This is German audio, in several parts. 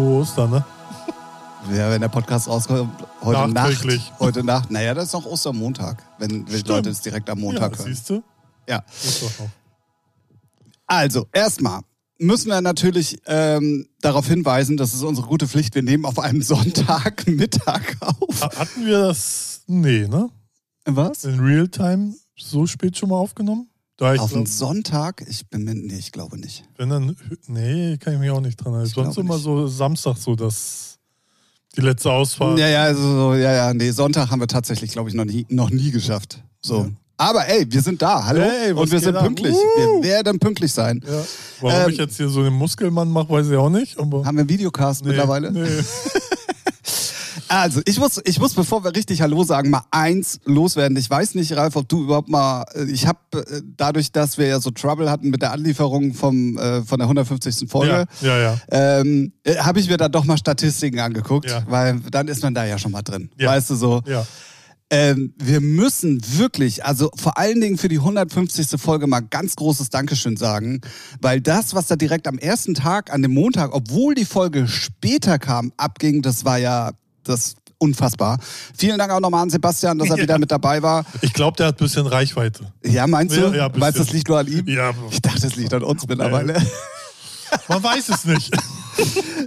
frohe Ostern, ne? Ja, wenn der Podcast rauskommt, heute Nacht. Heute Nacht. Naja, das ist noch Ostermontag, wenn, wenn. Leute es direkt am Montag ja, hören. siehst du? Ja. Also, erstmal müssen wir natürlich ähm, darauf hinweisen, das ist unsere gute Pflicht, wir nehmen auf einem Sonntagmittag auf. Ha- Hatten wir das? Nee, ne? Was? In Realtime so spät schon mal aufgenommen? Da ich Auf einen glaub, Sonntag? Ich bin mir, nee, ich glaube nicht. wenn dann, nee, kann ich mich auch nicht dran erinnern. Sonst immer nicht. so Samstag so das die letzte Ausfahrt. Ja, ja, also, so, ja, ja, nee, Sonntag haben wir tatsächlich, glaube ich, noch nie, noch nie geschafft. So. Ja. Aber ey, wir sind da, hallo? Hey, Und wir sind ab? pünktlich. Uh. Wir werden pünktlich sein. Ja. Warum Ähm, ich jetzt hier so einen Muskelmann mache, weiß ich auch nicht. Haben wir einen Videocast nee, mittlerweile? Nee. Also, ich muss, ich muss, bevor wir richtig Hallo sagen, mal eins loswerden. Ich weiß nicht, Ralf, ob du überhaupt mal, äh, ich habe dadurch, dass wir ja so Trouble hatten mit der Anlieferung vom, äh, von der 150. Folge, Ja, ja, ja. ähm, äh, habe ich mir dann doch mal Statistiken angeguckt, Ja. weil dann ist man da ja schon mal drin. Ja. Weißt du so? ja. Ähm, wir müssen wirklich, also vor allen Dingen für die 150. Folge mal ganz großes Dankeschön sagen, weil das, was da direkt am ersten Tag, an dem Montag, obwohl die Folge später kam, abging, das war ja das unfassbar. Vielen Dank auch nochmal an Sebastian, dass er Ja. wieder mit dabei war. Ich glaube, der hat ein bisschen Reichweite. Ja, meinst du? Ja, ja, ein meinst du, das liegt nur an ihm? Ja, Ich dachte, das liegt an uns mittlerweile. man weiß es nicht.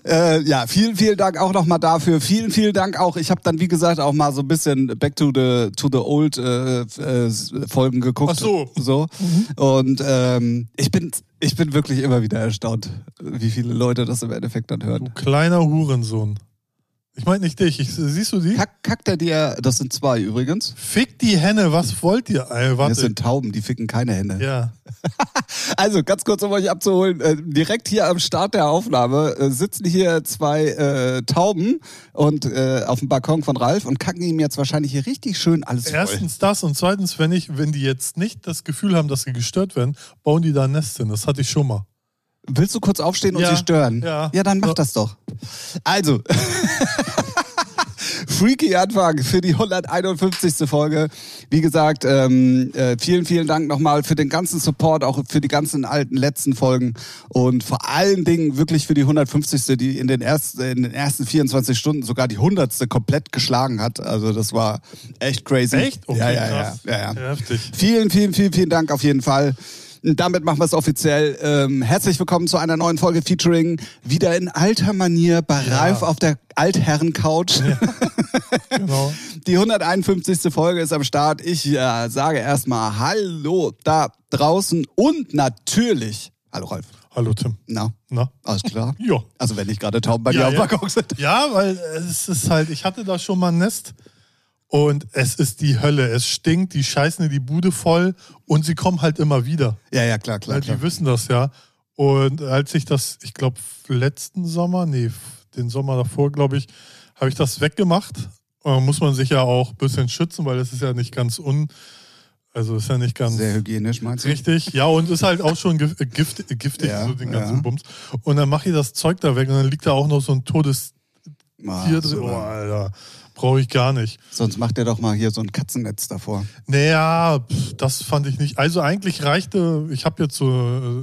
Äh, ja, vielen, vielen Dank auch nochmal dafür. Vielen, vielen Dank auch. Ich habe dann, wie gesagt, auch mal so ein bisschen Back to the, to the Old äh, äh, Folgen geguckt. Ach so. so. Und ähm, ich, bin, ich bin wirklich immer wieder erstaunt, wie viele Leute das im Endeffekt dann Du hören. kleiner Hurensohn. Ich meine nicht dich. Ich, siehst du die? Kack, kackt er dir, das sind zwei übrigens. Fick die Henne, was wollt ihr? Ey, Das warte. sind Tauben, die ficken keine Hände. ja. Also ganz kurz, um euch abzuholen, äh, direkt hier am Start der Aufnahme äh, sitzen hier zwei äh, Tauben und äh, auf dem Balkon von Ralf und kacken ihm jetzt wahrscheinlich hier richtig schön alles voll. Erstens das und zweitens, wenn ich, wenn die jetzt nicht das Gefühl haben, dass sie gestört werden, bauen die da ein Nest hin. Das hatte ich schon mal. Willst du kurz aufstehen und Ja, sie stören? ja. Ja, dann mach So. das doch. Also, freaky Anfang für die 151. Folge. Wie gesagt, ähm, äh, vielen, vielen Dank nochmal für den ganzen Support, auch für die ganzen alten letzten Folgen und vor allen Dingen wirklich für die 150. die in den ersten, in den ersten 24 Stunden sogar die 100. komplett geschlagen hat. Also das war echt crazy. Echt? Okay, ja, ja, ja, ja, ja. Heftig. Vielen, vielen, vielen, vielen Dank auf jeden Fall. Damit machen wir es offiziell. Ähm, herzlich willkommen zu einer neuen Folge Featuring. Wieder in alter Manier bei Ja. Ralf auf der Altherren-Couch. Genau. Die 151. Folge ist am Start. Ich äh, sage erstmal Hallo da draußen und natürlich Hallo Ralf. Hallo Tim. Na, Na? alles klar? Ja. Also wenn nicht gerade Tauben bei dir Ja, auf dem ja. Balkon sind. Ja, weil es ist halt, ich hatte da schon mal ein Nest und es ist die Hölle. Es stinkt, die scheißen in die Bude voll und sie kommen halt immer wieder. Ja, ja, klar, klar, Weil klar. die wissen das ja. Und als ich das, ich glaube, letzten Sommer, nee, den Sommer davor, glaube ich, habe ich das weggemacht. Und da muss man sich ja auch ein bisschen schützen, weil es ist ja nicht ganz un, also ist ja nicht ganz Sehr hygienisch, meinst du? richtig. Ja, und ist halt auch schon gif- äh, gift, äh, giftig, Ja, so den ganzen ja. Bums. Und dann mache ich das Zeug da weg und dann liegt da auch noch so ein totes Tier drin. Oh. Alter. Brauche ich gar nicht. Sonst macht ihr doch mal hier so ein Katzennetz davor. Naja, das fand ich nicht. Also eigentlich reichte, ich habe jetzt so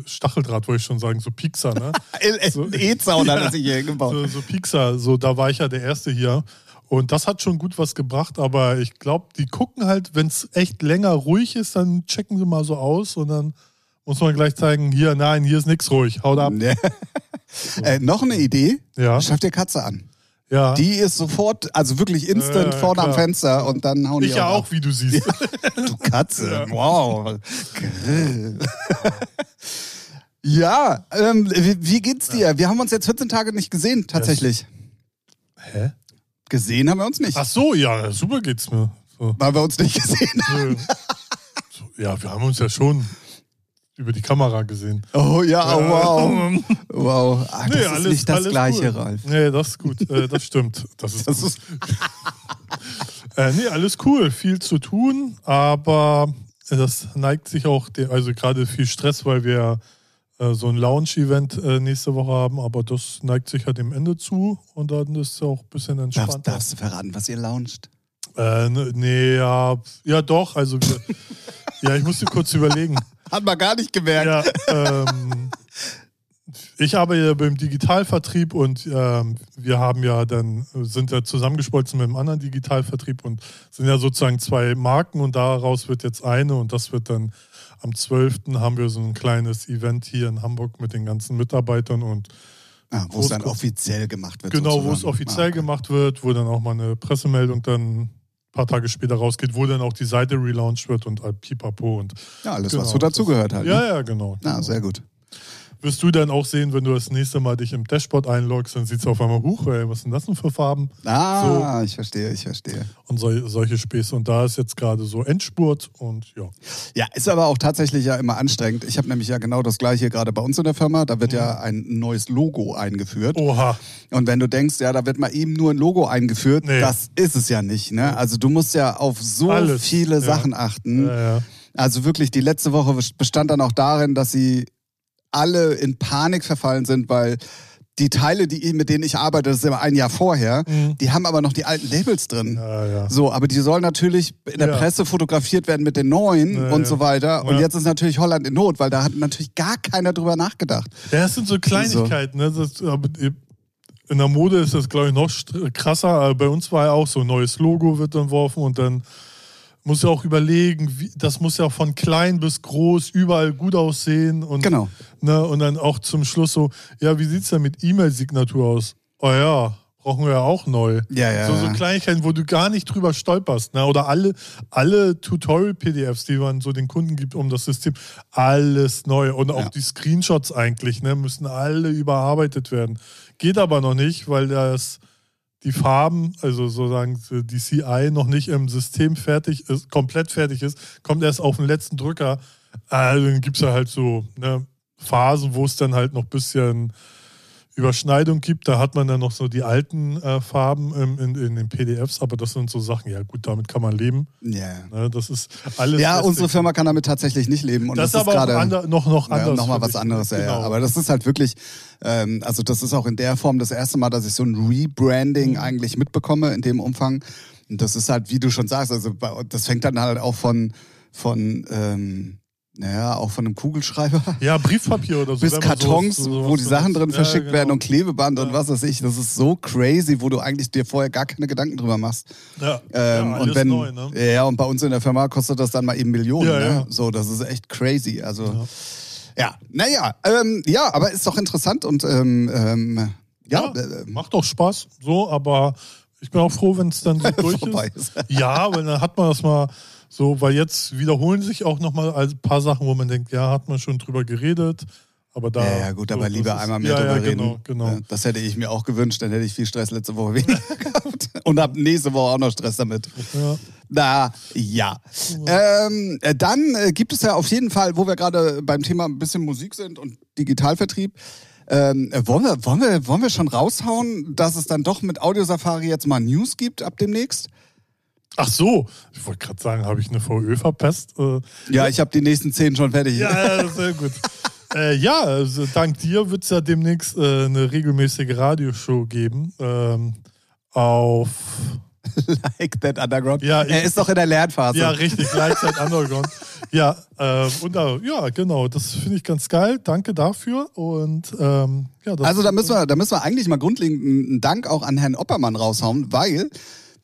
äh, Stacheldraht, wollte ich schon sagen, so Piekser, ne? So- Ein E-Zaun hat Ja. er sich hier gebaut. so, so Piekser, so da war ich ja der Erste hier. Und das hat schon gut was gebracht, aber ich glaube, die gucken halt, wenn es echt länger ruhig ist, dann checken sie mal so aus und dann muss man gleich zeigen, hier, nein, hier ist nichts ruhig, haut ab. Ja. äh, noch eine Idee? Ja, Schaff dir Katze an. Ja. Die ist sofort, also wirklich instant Ja, vorne am. Fenster und dann hauen ich die ja auch. auch, wie du siehst. ab. Du Katze, Ja. wow. Ja, ähm, wie, wie geht's dir? Wir haben uns jetzt 14 Tage nicht gesehen, tatsächlich. Hä? Gesehen haben wir uns nicht, Ach so, ja, super geht's mir. So. weil wir uns nicht gesehen haben. Ja, wir haben uns ja schon über die Kamera gesehen. Oh ja, oh, wow. Wow, ah, das nee, ist alles, nicht das Gleiche, cool. Ralf. Nee, das ist gut. Äh, das stimmt. Das ist, Das ist, Äh, nee, alles cool. Viel zu tun, aber das neigt sich auch, also gerade viel Stress, weil wir äh, so ein Lounge-Event äh, nächste Woche haben, aber das neigt sich ja dem Ende zu und dann ist es auch ein bisschen entspannter. darfst du verraten, was ihr launcht? Ne- nee, ja, ja doch, also wir, ja, ich musste kurz überlegen. Hat man gar nicht gemerkt. Ja, ähm, ich arbeite ja beim Digitalvertrieb und ähm, wir haben ja dann, sind ja zusammengeschmolzen mit einem anderen Digitalvertrieb und sind ja sozusagen zwei Marken und daraus wird jetzt eine und das wird dann am 12. haben wir so ein kleines Event hier in Hamburg mit den ganzen Mitarbeitern und Ah, wo es dann offiziell gemacht wird. Genau, sozusagen. wo es offiziell Ah, okay. gemacht wird, wo dann auch mal eine Pressemeldung dann paar Tage später rausgeht, wo dann auch die Seite relaunched wird und pipapo und Ja, alles, Genau, was so dazugehört ja, ne? ja, genau. Ja, genau. sehr gut. Wirst du dann auch sehen, wenn du das nächste Mal dich im Dashboard einloggst, dann siehst du auf einmal, huch, ey, was sind das denn für Farben? Ah, ich verstehe, ich verstehe. Und sol solche Späße. Und da ist jetzt gerade so Endspurt und ja. Ja, ist aber auch tatsächlich ja immer anstrengend. Ich habe nämlich ja genau das gleiche gerade bei uns in der Firma. Da wird ja ein neues Logo eingeführt. Oha. Und wenn du denkst, ja, da wird mal eben nur ein Logo eingeführt, Nee. das ist es ja nicht. Ne? Also du musst ja auf so Alles, viele ja. Sachen achten. Ja, ja. Also wirklich, die letzte Woche bestand dann auch darin, dass sie alle in Panik verfallen sind, weil die Teile, die, mit denen ich arbeite, das ist immer ein Jahr vorher, Mhm. die haben aber noch die alten Labels drin. ja, ja. So, aber die sollen natürlich in der Ja. Presse fotografiert werden mit den neuen Ja, und ja. so weiter. Und Ja. jetzt ist natürlich Holland in Not, weil da hat natürlich gar keiner drüber nachgedacht. Ja, das sind so Kleinigkeiten. Ne? Das, aber in der Mode ist das, glaube ich, noch krasser. Aber bei uns war ja auch so ein neues Logo wird entworfen und dann muss ja auch überlegen, wie, das muss ja von klein bis groß überall gut aussehen. Und, Genau. Ne, und dann auch zum Schluss so, ja, wie sieht es denn mit E-Mail-Signatur aus? Oh ja, brauchen wir ja auch neu. Ja, ja, So, so. Kleinigkeiten, wo du gar nicht drüber stolperst. Ne? Oder alle, alle Tutorial-PDFs, die man so den Kunden gibt um das System, alles neu. Und auch Ja. die Screenshots eigentlich, ne, müssen alle überarbeitet werden. Geht aber noch nicht, weil das die Farben, also sozusagen die CI noch nicht im System fertig ist, komplett fertig ist, kommt erst auf den letzten Drücker. Also dann gibt es ja halt so ne, Phasen, wo es dann halt noch ein bisschen Überschneidung gibt. Da hat man dann noch so die alten äh, Farben im, in, in den PDFs, aber das sind so Sachen, ja gut, damit kann man leben. Ja. Ne? Das ist alles. Ja, unsere Firma kann damit tatsächlich nicht leben. Und Das, das, ist aber ander, noch, noch anders. Ja, nochmal für was anderes, ja, ja. Genau. Aber das ist halt wirklich, ähm, also das ist auch in der Form das erste Mal, dass ich so ein Rebranding Mhm. eigentlich mitbekomme in dem Umfang. Und das ist halt, wie du schon sagst, also das fängt dann halt auch von, von ähm, naja, auch von einem Kugelschreiber ja, Briefpapier oder so. bis Kartons, sowas wo die Sachen drin Ja, verschickt genau. werden und Klebeband und Ja. was weiß ich. Das ist so crazy, wo du eigentlich dir vorher gar keine Gedanken drüber machst. Ja, Ähm, ja, und wenn, neu, ne? ja, und bei uns in der Firma kostet das dann mal eben Millionen. Ja, ne? So, das ist echt crazy. Also, Ja. ja, naja, ähm, ja, aber ist doch interessant und ähm, ähm, ja, Ja, äh, macht doch Spaß, so, aber ich bin auch froh, wenn es dann so durch ist. ist. Ja, weil dann hat man das mal so, weil jetzt wiederholen sich auch nochmal ein paar Sachen, wo man denkt, ja, hat man schon drüber geredet, aber da. ja, ja, gut, aber so, das lieber ist- einmal mehr ja, drüber ja, reden. Genau, genau. Ja, Das hätte ich mir auch gewünscht, dann hätte ich viel Stress letzte Woche weniger gehabt. Und hab nächste Woche auch noch Stress damit. Ja. Na, ja. Ähm, äh, dann äh, gibt es ja auf jeden Fall, wo wir gerade beim Thema ein bisschen Musik sind und Digitalvertrieb, ähm, äh, wollen, wir, wollen, wir, wollen wir schon raushauen, dass es dann doch mit Audio Safari jetzt mal News gibt ab demnächst? Ach so, ich wollte gerade sagen, habe ich eine VÖ verpasst? Äh, Ja, ich habe die nächsten zehn schon fertig. Ja, sehr gut. äh, ja, also dank dir wird es ja demnächst äh, eine regelmäßige Radioshow geben. Ähm, auf. like that Underground. Ja, ich- er ist doch in der Lernphase. Ja, richtig, Gleitzeit Underground. Ja, ähm, und da, ja, genau, das finde ich ganz geil. Danke dafür. Und ähm, ja, das Also da müssen wir, da müssen wir eigentlich mal grundlegend einen Dank auch an Herrn Oppermann raushauen, weil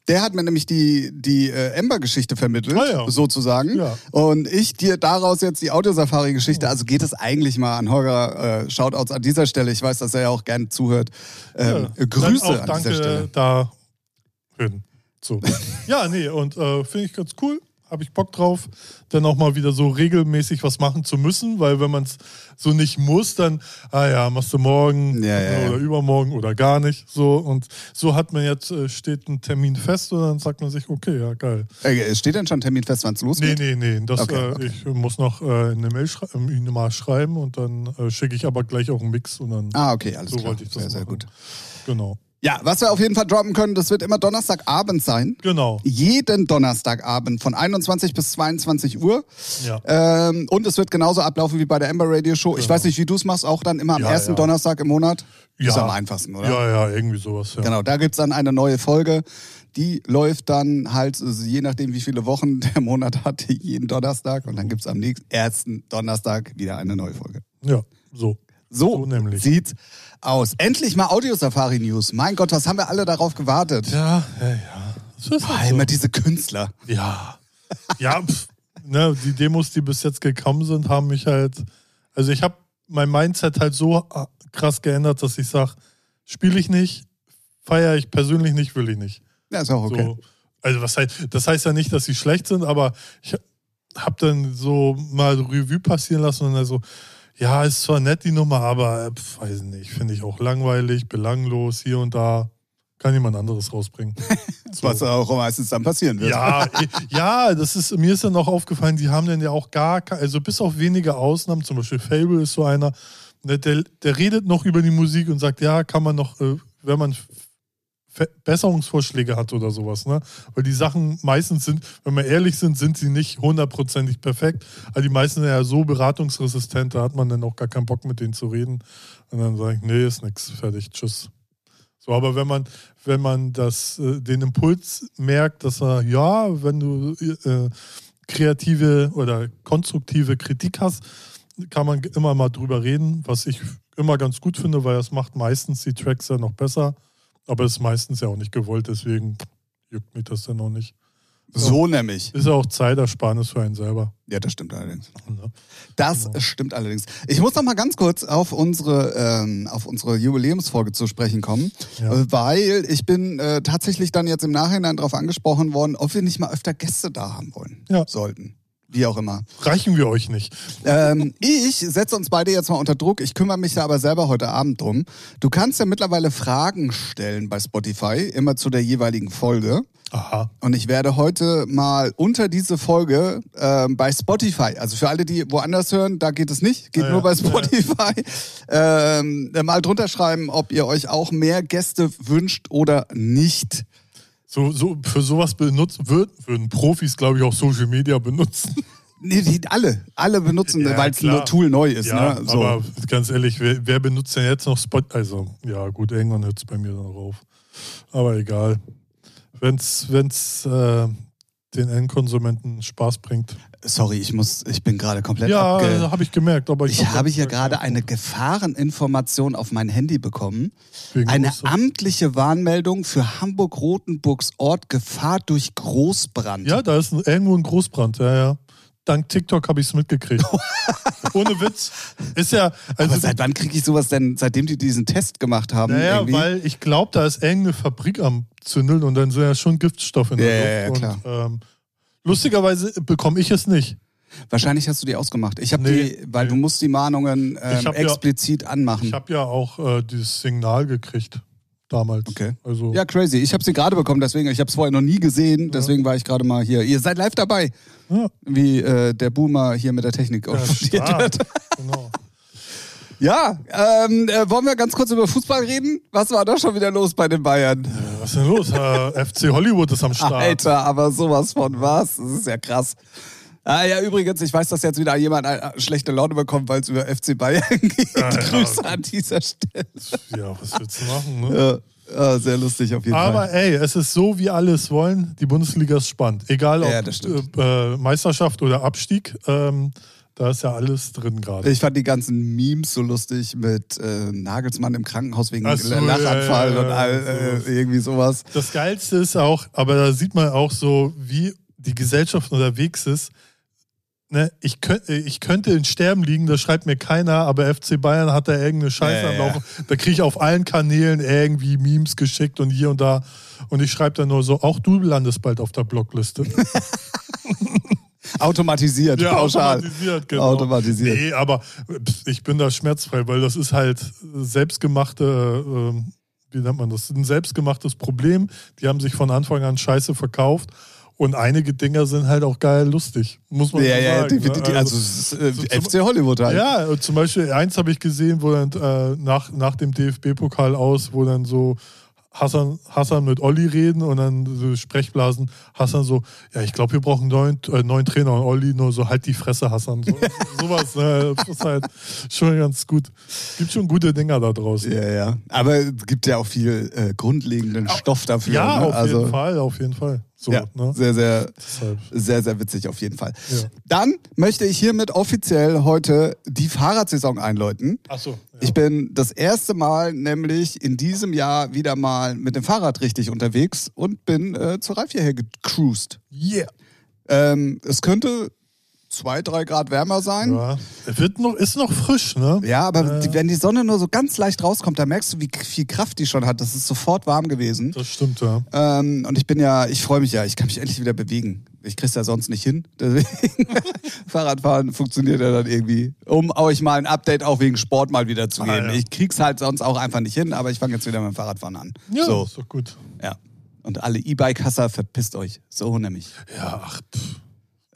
der hat mir nämlich die, die äh, Ember-Geschichte vermittelt, Ah, ja. sozusagen. Ja. Und ich dir daraus jetzt die Audiosafari-Geschichte, also geht es eigentlich mal an Holger, äh, Shoutouts an dieser Stelle. Ich weiß, dass er ja auch gerne zuhört. Ähm, ja, Grüße auch an danke dieser Stelle. da hin. So. ja, nee, und äh, finde ich ganz cool. Habe ich Bock drauf, dann auch mal wieder so regelmäßig was machen zu müssen, weil wenn man es so nicht muss, dann, ah ja, machst du morgen Ja, ja, ja. oder übermorgen oder gar nicht. So und so hat man jetzt, äh, steht ein Termin fest und dann sagt man sich, okay, ja, geil. Äh, steht denn schon ein Termin fest, wann es Nee, losgeht? nee, nee. Das, Okay, äh, okay. Ich muss noch äh, eine Mail schrei mal schreiben und dann äh, schicke ich aber gleich auch einen Mix und dann. Ah, okay, alles so klar. wollte ich das sehr, sehr machen. gut. Genau. Ja, was wir auf jeden Fall droppen können, das wird immer Donnerstagabend sein. Genau. Jeden Donnerstagabend von 21 bis 22 Uhr. Ja. Ähm, und es wird genauso ablaufen wie bei der Amber Radio Show. Ich Genau. weiß nicht, wie du es machst, auch dann immer am Ja, ersten ja. Donnerstag im Monat. Ja. Ist am einfachsten, oder? Ja, ja, irgendwie sowas. Ja. Genau, da gibt's dann eine neue Folge. Die läuft dann halt, je nachdem, wie viele Wochen der Monat hat, jeden Donnerstag. Und dann gibt's am nächsten ersten Donnerstag wieder eine neue Folge. Ja, so. So, So sieht's aus. Endlich mal Audio-Safari-News. Mein Gott, was haben wir alle darauf gewartet? Ja, ja, ja. Das ist Boah, halt immer so. diese Künstler. Ja. Ja, pf, ne, die Demos, die bis jetzt gekommen sind, haben mich halt. Also ich habe mein Mindset halt so äh, krass geändert, dass ich sage, spiele ich nicht, feiere ich persönlich nicht, will ich nicht. Ja, ist auch okay. So, also was heißt, das heißt ja nicht, dass sie schlecht sind, aber ich habe dann so mal Revue passieren lassen und dann so, ja, ist zwar nett die Nummer, aber äh, pf, weiß nicht, finde ich auch langweilig, belanglos, hier und da. Kann jemand anderes rausbringen. So. Was auch meistens dann passieren wird. Ja, ja, das ist, mir ist dann auch aufgefallen, die haben dann ja auch gar, also bis auf wenige Ausnahmen, zum Beispiel Fable ist so einer, ne, der, der redet noch über die Musik und sagt, ja, kann man noch, äh, wenn man Verbesserungsvorschläge hat oder sowas, ne? Weil die Sachen meistens sind, wenn wir ehrlich sind, sind sie nicht hundertprozentig perfekt. Aber die meisten sind ja so beratungsresistent, da hat man dann auch gar keinen Bock mit denen zu reden. Und dann sage ich, nee, ist nix, fertig, tschüss. So, aber wenn man, wenn man das, äh, den Impuls merkt, dass er, ja, wenn du äh, kreative oder konstruktive Kritik hast, kann man immer mal drüber reden, was ich immer ganz gut finde, weil das macht meistens die Tracks ja noch besser. Aber es ist meistens ja auch nicht gewollt, deswegen juckt mich das dann auch nicht. So nämlich. Ist ja auch Zeitersparnis für einen selber. Ja, das stimmt allerdings. Ne? Das Genau. stimmt allerdings. Ich muss noch mal ganz kurz auf unsere, ähm, auf unsere Jubiläumsfolge zu sprechen kommen, Ja. weil ich bin äh, tatsächlich dann jetzt im Nachhinein darauf angesprochen worden, ob wir nicht mal öfter Gäste da haben wollen Ja. sollten. Wie auch immer. Reichen wir euch nicht. Ähm, ich setze uns beide jetzt mal unter Druck. Ich kümmere mich da aber selber heute Abend drum. Du kannst ja mittlerweile Fragen stellen bei Spotify, immer zu der jeweiligen Folge. Aha. Und ich werde heute mal unter diese Folge ähm, bei Spotify, also für alle, die woanders hören, da geht es nicht, geht Ja, nur ja. bei Spotify, ähm, mal drunter schreiben, ob ihr euch auch mehr Gäste wünscht oder nicht. So, so, für sowas benutzt, würd, würden Profis, glaube ich, auch Social Media benutzen. Nee, die, alle, alle benutzen, Ja, weil es ein Tool neu ist. ja, ne? so. aber ganz ehrlich, wer, wer benutzt denn jetzt noch Spot? Also, ja, gut, irgendwann hört es bei mir dann rauf. Aber egal. Wenn es wenn's, äh, den Endkonsumenten Spaß bringt. Sorry, ich muss, ich bin gerade komplett Ja, abge... habe ich gemerkt. Aber ich, Ich habe hier gerade eine Gefahreninformation auf mein Handy bekommen. wegen Eine Ostern. amtliche Warnmeldung für Hamburg-Rotenburgs Ort Gefahr durch Großbrand. Ja, da ist ein, irgendwo ein Großbrand, ja, ja. Dank TikTok habe ich es mitgekriegt. Ohne Witz. Ist ja, also, Aber seit wann kriege ich sowas denn, seitdem die diesen Test gemacht haben? naja, irgendwie? weil ich glaube, da ist irgendeine Fabrik am Zündeln und dann sind ja schon Giftstoffe in der Ja, ja, ja, Luft. klar. Und, ähm, lustigerweise bekomme ich es nicht. Wahrscheinlich hast du die ausgemacht. Ich habe Nee, die, weil nee. du musst die Mahnungen ähm, hab ja- explizit anmachen. Ich habe ja auch äh, dieses Signal gekriegt damals. Okay. Also, ja, crazy. Ich habe sie gerade bekommen, deswegen, ich habe es vorher noch nie gesehen, deswegen war ich gerade mal hier. Ihr seid live dabei, ja, wie äh, der Boomer hier mit der Technik ja, wird. genau. Ja, ähm, äh, wollen wir ganz kurz über Fußball reden? Was war da schon wieder los bei den Bayern? Äh, Was ist denn los? FC Hollywood ist am Start. Alter, aber sowas von was? Das ist ja krass. Ah, ja, übrigens, ich weiß, dass jetzt wieder jemand äh, schlechte Laune bekommt, weil es über FC Bayern geht. Ja, ja. Grüße an dieser Stelle. Ja, was willst du machen? Ne? Ja, ja, sehr lustig auf jeden Aber Fall. ey, es ist so, wie alle es wollen. Die Bundesliga ist spannend. Egal ob Ja, äh, äh, Meisterschaft oder Abstieg, ähm, da ist ja alles drin gerade. Ich fand die ganzen Memes so lustig mit äh, Nagelsmann im Krankenhaus wegen so, Lachanfall ja, ja, und all, ja, äh, irgendwie sowas. Das Geilste ist auch, aber da sieht man auch so, wie die Gesellschaft unterwegs ist. Ne, ich, könnt, ich könnte in Sterben liegen, das schreibt mir keiner, aber FC Bayern hat da irgendeine Scheiße Ja, am ja. Laufen. Da kriege ich auf allen Kanälen irgendwie Memes geschickt und hier und da. Und ich schreibe dann nur so, auch du landest bald auf der Blockliste. Automatisiert, Ja, pauschal. automatisiert, genau. Automatisiert. Nee, aber ich bin da schmerzfrei, weil das ist halt selbstgemachte, ähm, wie nennt man das? Ein selbstgemachtes Problem. Die haben sich von Anfang an scheiße verkauft. Und einige Dinger sind halt auch geil lustig, muss man Ja, so ja, sagen. definitiv. ne? Also, es ist, äh, so FC Hollywood halt. Ja, zum Beispiel eins habe ich gesehen, wo dann äh, nach, nach dem DFB-Pokal aus, wo dann so Hassan, Hassan mit Olli reden und dann so Sprechblasen, Hassan so, ja, ich glaube, wir brauchen einen neuen, äh, neuen Trainer und Olli nur so, halt die Fresse, Hassan. So, sowas, ne, das ist halt schon ganz gut. Gibt schon gute Dinger da draußen. Ja, ja. Aber es gibt ja auch viel äh, grundlegenden Stoff dafür. Ja, ne? auf also, jeden Fall, auf jeden Fall. So, ja, ne? sehr, sehr, Deshalb. sehr, sehr witzig auf jeden Fall. Ja. Dann möchte ich hiermit offiziell heute die Fahrradsaison einläuten. Achso. Ja. Ich bin das erste Mal nämlich in diesem Jahr wieder mal mit dem Fahrrad richtig unterwegs und bin äh, zur Reif hierher gecruised. yeah. Ähm, es könnte zwei, drei Grad wärmer sein. Ja, Ja. Es wird noch, ist noch frisch, ne? aber Äh. wenn die Sonne nur so ganz leicht rauskommt, da merkst du, wie viel Kraft die schon hat. Das ist sofort warm gewesen. Das stimmt, ja. Ähm, und ich bin ja, ich freue mich ja, ich kann mich endlich wieder bewegen. Ich krieg's ja sonst nicht hin. Deswegen Fahrradfahren funktioniert ja dann irgendwie. Um euch mal ein Update auch wegen Sport mal wieder zu Ah, geben. ja. Ich krieg's halt sonst auch einfach nicht hin, aber ich fange jetzt wieder mit dem Fahrradfahren an. Ja, So, ist doch gut. ja. Und alle E-Bike-Hasser, verpisst euch. So nämlich. Ja, ach, pff.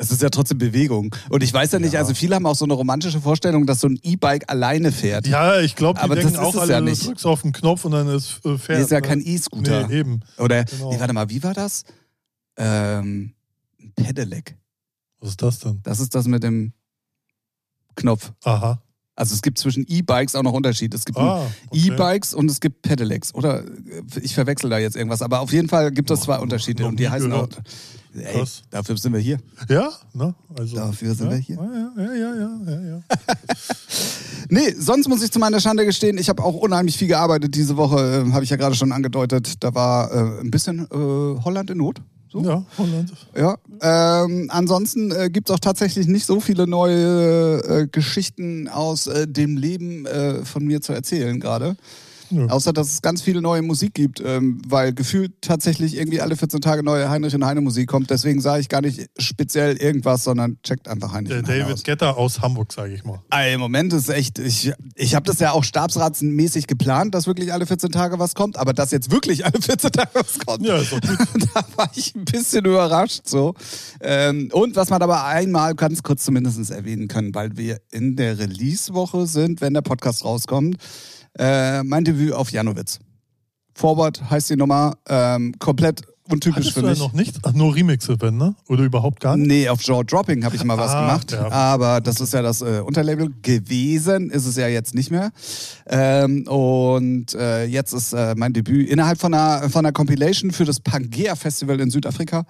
Es ist ja trotzdem Bewegung. Und ich weiß ja nicht, Ja. also viele haben auch so eine romantische Vorstellung, dass so ein E-Bike alleine fährt. Ja, ich glaube, die Aber denken das ist auch es alle, ja du nicht. drückst auf den Knopf und dann ist äh, fährt. Nee, ist ja ne? kein E-Scooter. Nee, eben. Oder, Genau. nee, warte mal, wie war das? Ähm, ein Pedelec. Was ist das denn? Das ist das mit dem Knopf. Aha. Also es gibt zwischen E-Bikes auch noch Unterschied. Es gibt Ah, okay. E-Bikes und es gibt Pedelecs. Oder äh, ich verwechsel da jetzt irgendwas. Aber auf jeden Fall gibt es zwei Unterschiede. Und die heißen auch. Ey, dafür sind wir hier. Ja, ne? Also, Dafür sind ja, wir hier. Ja, ja, ja, ja, ja, ja. Nee, sonst muss ich zu meiner Schande gestehen, ich habe auch unheimlich viel gearbeitet diese Woche, äh, habe ich ja gerade schon angedeutet. Da war äh, ein bisschen äh, Holland in Not. So. Ja, Holland. Ja, ähm, ansonsten äh, gibt es auch tatsächlich nicht so viele neue äh, Geschichten aus äh, dem Leben äh, von mir zu erzählen gerade. Ja. Außer, dass es ganz viele neue Musik gibt, ähm, weil gefühlt tatsächlich irgendwie alle 14 Tage neue Heinrich und Heine Musik kommt. Deswegen sage ich gar nicht speziell irgendwas, sondern checkt einfach Heinrich Der Heine aus. David Getter aus Hamburg, sage ich mal. Ah, Im Moment ist echt, ich, ich habe das ja auch stabsratsmäßig geplant, dass wirklich alle 14 Tage was kommt, aber dass jetzt wirklich alle 14 Tage was kommt, Ja, ist da war ich ein bisschen überrascht so. Ähm, und was man aber einmal ganz kurz zumindest erwähnen können, weil wir in der Release-Woche sind, wenn der Podcast rauskommt, äh, mein Debüt auf Janowitz. Forward heißt die Nummer, ähm, komplett untypisch Hattest für du ja mich. noch nicht? Ach, nur Remixe, wenn, ne? Oder überhaupt gar nicht? Nee, auf Jaw Dropping habe ich mal was Ah, gemacht. ja. Aber das ist ja das äh, Unterlabel gewesen, ist es ja jetzt nicht mehr. Ähm, und äh, jetzt ist äh, mein Debüt innerhalb von einer, von einer Compilation für das Pangea Festival in Südafrika.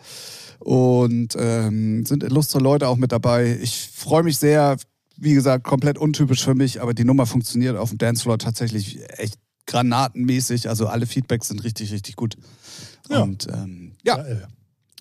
Und ähm, sind illustre Leute auch mit dabei. Ich freue mich sehr. Wie gesagt, komplett untypisch für mich, aber die Nummer funktioniert auf dem Dancefloor tatsächlich echt granatenmäßig. Also alle Feedbacks sind richtig, richtig gut. Ja. Und ähm, ja, Geil.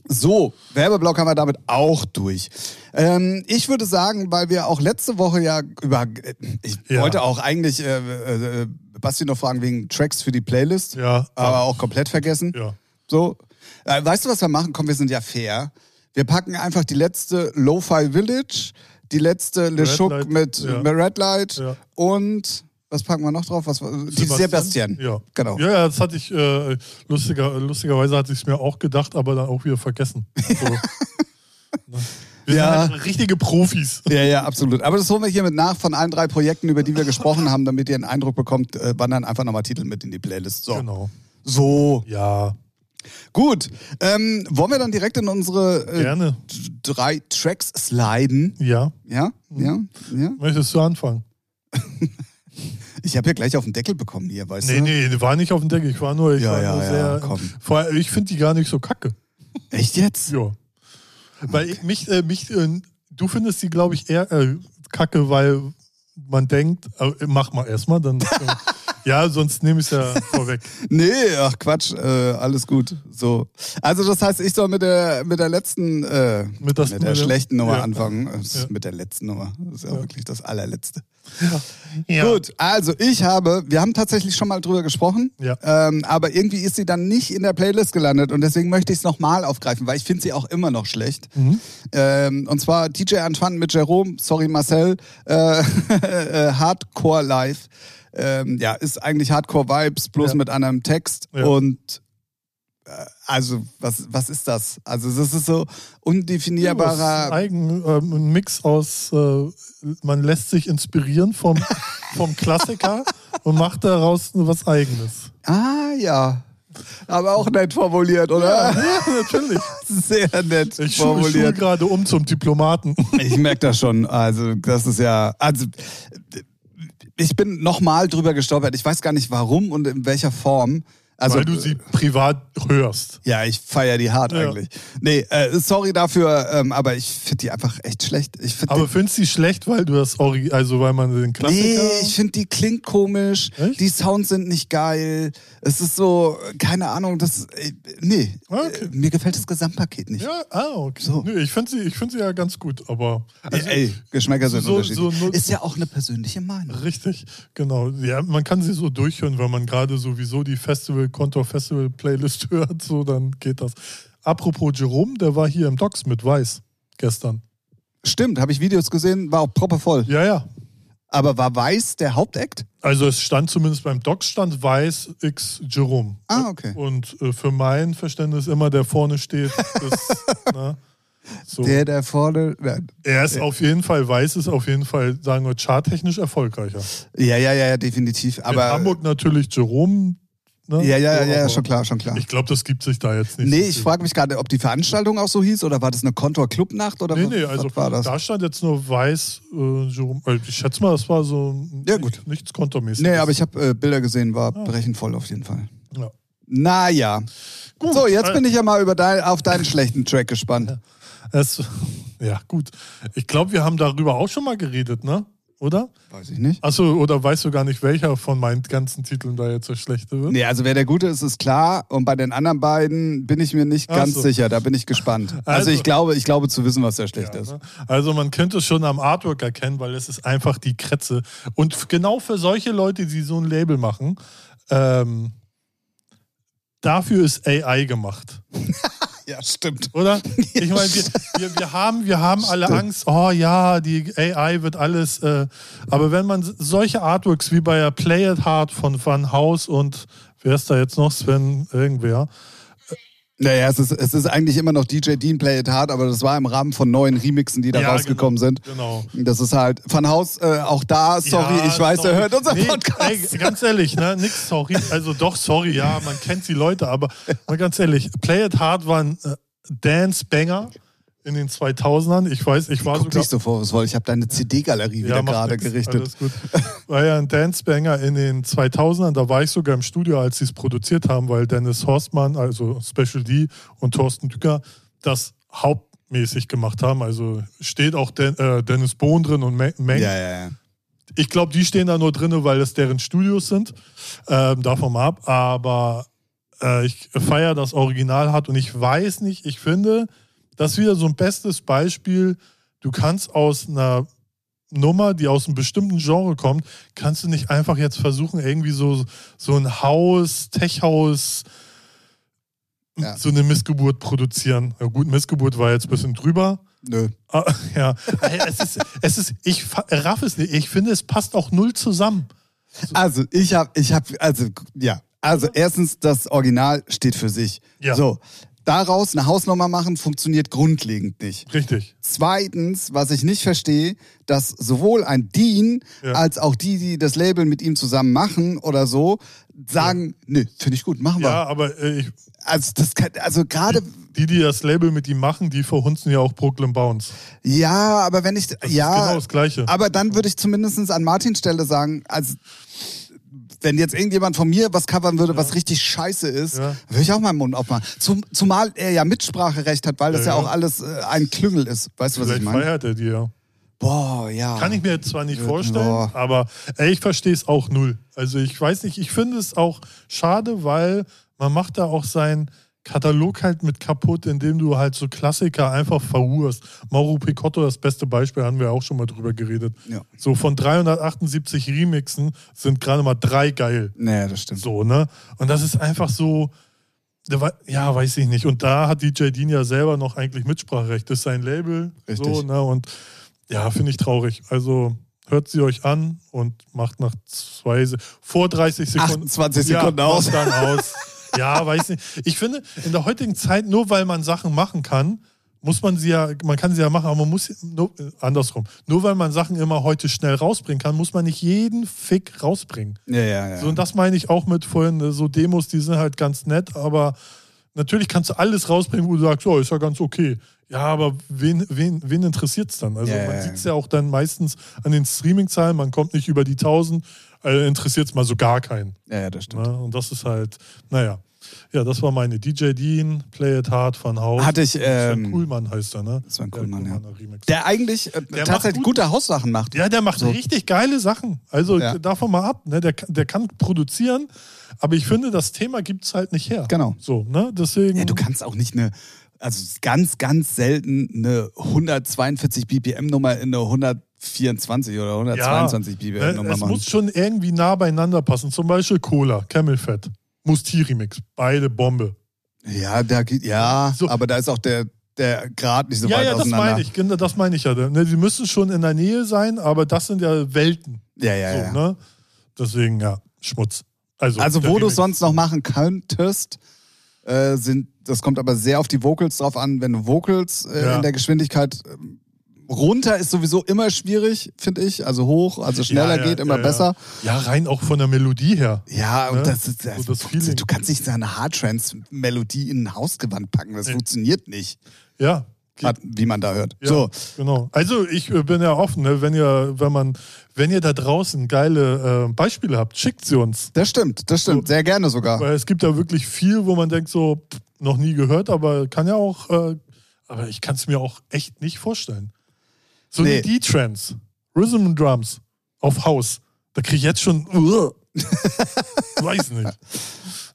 so, Werbeblock haben wir damit auch durch. Ähm, ich würde sagen, weil wir auch letzte Woche ja über. äh, Ich Ja. wollte auch eigentlich äh, äh, Basti noch fragen wegen Tracks für die Playlist, Ja. aber auch komplett vergessen. Ja. So, äh, weißt du, was wir machen? Komm, wir sind ja fair. Wir packen einfach die letzte Lo-Fi Village, die letzte Le Chouk mit ja. Red Light Ja. und was packen wir noch drauf? Was, war- die Sebastian. Ja. Genau. Ja, ja, das hatte ich, äh, lustiger, lustigerweise hatte ich es mir auch gedacht, aber dann auch wieder vergessen. So. Ne? Wir Ja. sind halt richtige Profis. Ja, ja, absolut. Aber das holen wir hiermit nach von allen drei Projekten, über die wir gesprochen haben, damit ihr einen Eindruck bekommt, äh, wandern einfach nochmal Titel mit in die Playlist. So. Genau. So. Ja, Gut. Ähm, wollen wir dann direkt in unsere äh, gerne. drei Tracks sliden? Ja. Ja? Ja? Ja? Möchtest du anfangen? Ich habe ja gleich auf den Deckel bekommen hier, weißt Nee, du? nee, die war nicht auf dem Deckel. Ich war nur, ich Ja, war ja, nur ja, sehr. komm. Vor allem, ich finde die gar nicht so kacke. Echt jetzt? Ja. Weil ich, mich, äh, mich, äh, du findest die, glaube ich, eher äh, kacke, weil man denkt, äh, mach mal erstmal, dann. Ja, sonst nehme ich es ja vorweg. Nee, ach Quatsch, äh, alles gut. So. Also das heißt, ich soll mit der mit der letzten, äh, Mit das- mit der schlechten Nummer ja. anfangen. Ja. Mit der letzten Nummer. Das ist ja, Ja. wirklich das allerletzte. Ja. Gut, also ich habe, wir haben tatsächlich schon mal drüber gesprochen, Ja. ähm, aber irgendwie ist sie dann nicht in der Playlist gelandet und deswegen möchte ich es nochmal aufgreifen, weil ich finde sie auch immer noch schlecht. Mhm. Ähm, und zwar DJ Antoine mit Jerome, sorry Marcel, äh, äh, Hardcore Live. Ähm, ja, ist eigentlich Hardcore Vibes, bloß Ja. mit anderem Text Ja. und äh, also was, was ist das? Also das ist so undefinierbarer Eigen, ähm, ein Mix aus, äh, man lässt sich inspirieren vom, vom Klassiker und macht daraus was Eigenes. Ah ja. Aber auch nett formuliert, oder? Ja, natürlich. Sehr nett Ich schu- schule formuliert. gerade um zum Diplomaten. Ich merke das schon. Also, das ist ja. Also, ich bin nochmal drüber gestolpert. Ich weiß gar nicht warum und in welcher Form. Also, weil du sie privat hörst. Ja, ich feiere die hart Ja. eigentlich. Nee, äh, sorry dafür, ähm, aber ich finde die einfach echt schlecht. Ich find Aber die, findest du sie schlecht, weil du das Ori also weil man den Klassiker. Nee, ich finde die klingt komisch. Echt? Die Sounds sind nicht geil. Es ist so, keine Ahnung, das. Äh, nee, Ah, okay. Äh, mir gefällt das Gesamtpaket nicht. ja, ah, okay. So. Nö, ich finde sie, ich find sie ja ganz gut, aber. Also, Ey, Geschmäcker sind so- unterschiedlich. so ist ja auch eine persönliche Meinung. Richtig, genau. Ja, man kann sie so durchhören, wenn man gerade sowieso die Festival, Kontor Festival Playlist hört, so dann geht das. Apropos Jerome, der war hier im Docks mit Weiß gestern. Stimmt, habe ich Videos gesehen, war auch proppevoll. Ja, ja. Aber war Weiß der Hauptakt? Also es stand zumindest beim Docks stand Weiß X Jerome. Ah, okay. Und äh, für mein Verständnis immer der vorne steht, ist, ne, so. Der, der vorne. Nein. er ist auf jeden Fall, Weiß ist auf jeden Fall, sagen wir, charttechnisch erfolgreicher. Ja, ja, ja, ja, definitiv. Aber. In Hamburg natürlich Jerome. Ne? Ja, ja, ja, ja, schon klar, schon klar. Ich glaube, das gibt sich da jetzt nicht. Nee, so ich frage mich gerade, ob die Veranstaltung auch so hieß oder war das eine Kontor-Club-Nacht oder Nee, was, nee, also was war das? da stand jetzt nur weiß, äh, äh, ich schätze mal, das war so Ja, nicht- gut. nichts kontomäßig. Nee, aber ich habe äh, Bilder gesehen, war brechend voll auf jeden Fall. Ja. Naja. Gut, So, jetzt äh, bin ich ja mal über dein, auf deinen schlechten Track gespannt. Es, ja, gut. Ich glaube, wir haben darüber auch schon mal geredet, ne? Oder? Weiß ich nicht. Achso, oder weißt du gar nicht, welcher von meinen ganzen Titeln da jetzt der schlechte wird? Nee, also wer der Gute ist, ist klar. Und bei den anderen beiden bin ich mir nicht Ach ganz so. sicher. Da bin ich gespannt. Also, Also- ich glaube, ich glaube zu wissen, was der schlecht Ja, ist. ne? Also man könnte es schon am Artwork erkennen, weil es ist einfach die Kretze. Und genau für solche Leute, die so ein Label machen, ähm, dafür ist AI gemacht. Ja, stimmt. Oder? Ich meine, wir, wir, wir, haben, wir haben alle Angst, oh ja, die AI wird alles. Äh, aber wenn man solche Artworks wie bei Play It Hard von Van Haus und wer ist da jetzt noch? Sven, irgendwer. Naja, es ist, es ist eigentlich immer noch DJ Dean Play It Hard, aber das war im Rahmen von neuen Remixen, die da Ja, rausgekommen sind. Genau. Das ist halt von Haus äh, auch da. Sorry, Ja, ich weiß, sorry. er hört unseren Nee, Podcast. Ey, ganz ehrlich, ne, nix sorry. Also doch sorry, ja, man kennt die Leute, aber mal ganz ehrlich, Play It Hard war ein äh, Dance-Banger in den 2000ern. Ich weiß, ich war Guck sogar... nicht so vorwurfsvoll. Ich habe deine CD-Galerie wieder macht gerade nix, gerichtet. Alles gut. War ja ein Dance-Banger in den 2000ern. Da war ich sogar im Studio, als sie es produziert haben, weil Dennis Horstmann, also Special D und Thorsten Dücker das hauptmäßig gemacht haben. Also steht auch Den, äh, Dennis Bohn drin und Meng. Ja, ja, ja. Ich glaube, die stehen da nur drin, weil es deren Studios sind. Ähm, davon mal ab. Aber äh, ich feiere das Original hat und ich weiß nicht, ich finde, das ist wieder so ein bestes Beispiel. Du kannst aus einer Nummer, die aus einem bestimmten Genre kommt, kannst du nicht einfach jetzt versuchen, irgendwie so, so ein Haus, Tech-Haus, Ja. so eine Missgeburt produzieren. Ja, gut, Missgeburt war jetzt ein bisschen drüber. Nö. Ah, ja, es ist, es ist, ich raff es nicht. Ich finde, es passt auch null zusammen. Also, ich habe, ich habe, also, ja. Also, erstens, das Original steht für sich. Ja. So. Daraus eine Hausnummer machen funktioniert grundlegend nicht. Richtig. Zweitens, was ich nicht verstehe, dass sowohl ein Dean Ja. als auch die, die das Label mit ihm zusammen machen oder so, sagen, nö, finde ich gut, machen wir. Ja, aber äh, ich, Also das kann, also gerade, die, die das Label mit ihm machen, die verhunzen ja auch Brooklyn Bounce. ja, aber wenn ich, Das ja, genau das Gleiche. aber dann würde ich zumindest an Martins Stelle sagen, also wenn jetzt irgendjemand von mir was covern würde, was richtig scheiße ist, Ja. würde ich auch meinen Mund aufmachen. Zum, zumal er ja Mitspracherecht hat, weil das ja, Ja, ja. auch alles äh, ein Klüngel ist. Weißt du, was ich meine? feiert er die ja. Boah, ja. Kann ich mir jetzt zwar nicht Ja, vorstellen, boah. aber ey, ich verstehe es auch null. Also ich weiß nicht, ich finde es auch schade, weil man macht da auch seinen Katalog halt mit kaputt, indem du halt so Klassiker einfach verhurst. Mauro Picotto, das beste Beispiel, haben wir auch schon mal drüber geredet. Ja. So von 378 Remixen sind gerade mal drei geil. Nee, das stimmt. So, ne? Und das ist einfach so, ja, weiß ich nicht. Und da hat DJ Dean ja selber noch eigentlich Mitspracherecht. Das ist sein Label. Richtig. So, ne? Und ja, finde ich traurig. Also hört sie euch an und macht nach zwei, vor 30 Sekunden. 28 Sekunden ja, aus. dann aus. Ja, weiß nicht. Ich finde, in der heutigen Zeit, nur weil man Sachen machen kann, muss man sie ja, man kann sie ja machen, aber man muss, nur, äh, andersrum, nur weil man Sachen immer heute schnell rausbringen kann, muss man nicht jeden Fick rausbringen. Ja, ja, ja. So, und das meine ich auch mit vorhin, äh, so Demos, die sind halt ganz nett, aber natürlich kannst du alles rausbringen, wo du sagst, oh, ist ja ganz okay. Ja, aber wen, wen, wen interessiert es dann? Also Ja, man sieht es ja auch dann meistens an den Streaming-Zahlen, man kommt nicht über die 1000, also interessiert es mal so gar keinen. Ja, ja, das stimmt. Ne? Und das ist halt, naja. Ja, das war meine DJ Dean, Play It Hard von Haus. Hatte ich, Sven ähm, Kuhlmann heißt er, ne? Sven Der Kuhlmann, ja. Remix. Der eigentlich äh, Der tatsächlich gut- gute Haussachen macht. Ja, der macht So. richtig geile Sachen. Also Ja. davon mal ab. Ne? Der, kann- der kann produzieren, aber ich finde, das Thema gibt es halt nicht her. Genau. So, ne? Deswegen. Ja, du kannst auch nicht eine, also ganz, ganz selten eine 142 BPM-Nummer in eine 124 oder 122 ne, BPM-Nummer es machen. muss schon irgendwie nah beieinander passen. Zum Beispiel Cola, Camel Fat, Musti-Remix. Beide Bombe. Ja, da geht, ja, So. aber da ist auch der, der Grad nicht so ja, weit ja, das auseinander. meine ich. Genau, Das meine ich ja. Ne? Sie müssen schon in der Nähe sein, aber das sind ja Welten. Ja, ja, so, ja. Ne? Deswegen, ja, Schmutz. Also, Also, wo du Remix. sonst noch machen könntest, äh, sind, das kommt aber sehr auf die Vocals drauf an. Wenn du Vocals äh, Ja. in der Geschwindigkeit ähm, runter ist sowieso immer schwierig, finde ich. Also hoch, also schneller Ja, ja, geht immer ja, besser. Ja. rein auch von der Melodie her. Ja, und Ne? das ist das, So das. Du kannst nicht so eine Hardtrance-Melodie in ein Hausgewand packen. Das funktioniert nicht, Ja. Hat- wie man da hört. Ja, So, genau. Also ich äh, bin ja offen, ne? wenn ihr, wenn man, wenn ihr da draußen geile äh, Beispiele habt, schickt sie uns. das stimmt, das stimmt. So. Sehr gerne sogar. Weil es gibt ja wirklich viel, wo man denkt, so, pff, noch nie gehört, aber kann ja auch, äh, aber ich kann es mir auch echt nicht vorstellen. So Nee. die D-Trends, Rhythm and Drums auf Haus, da kriege ich jetzt schon, weiß nicht.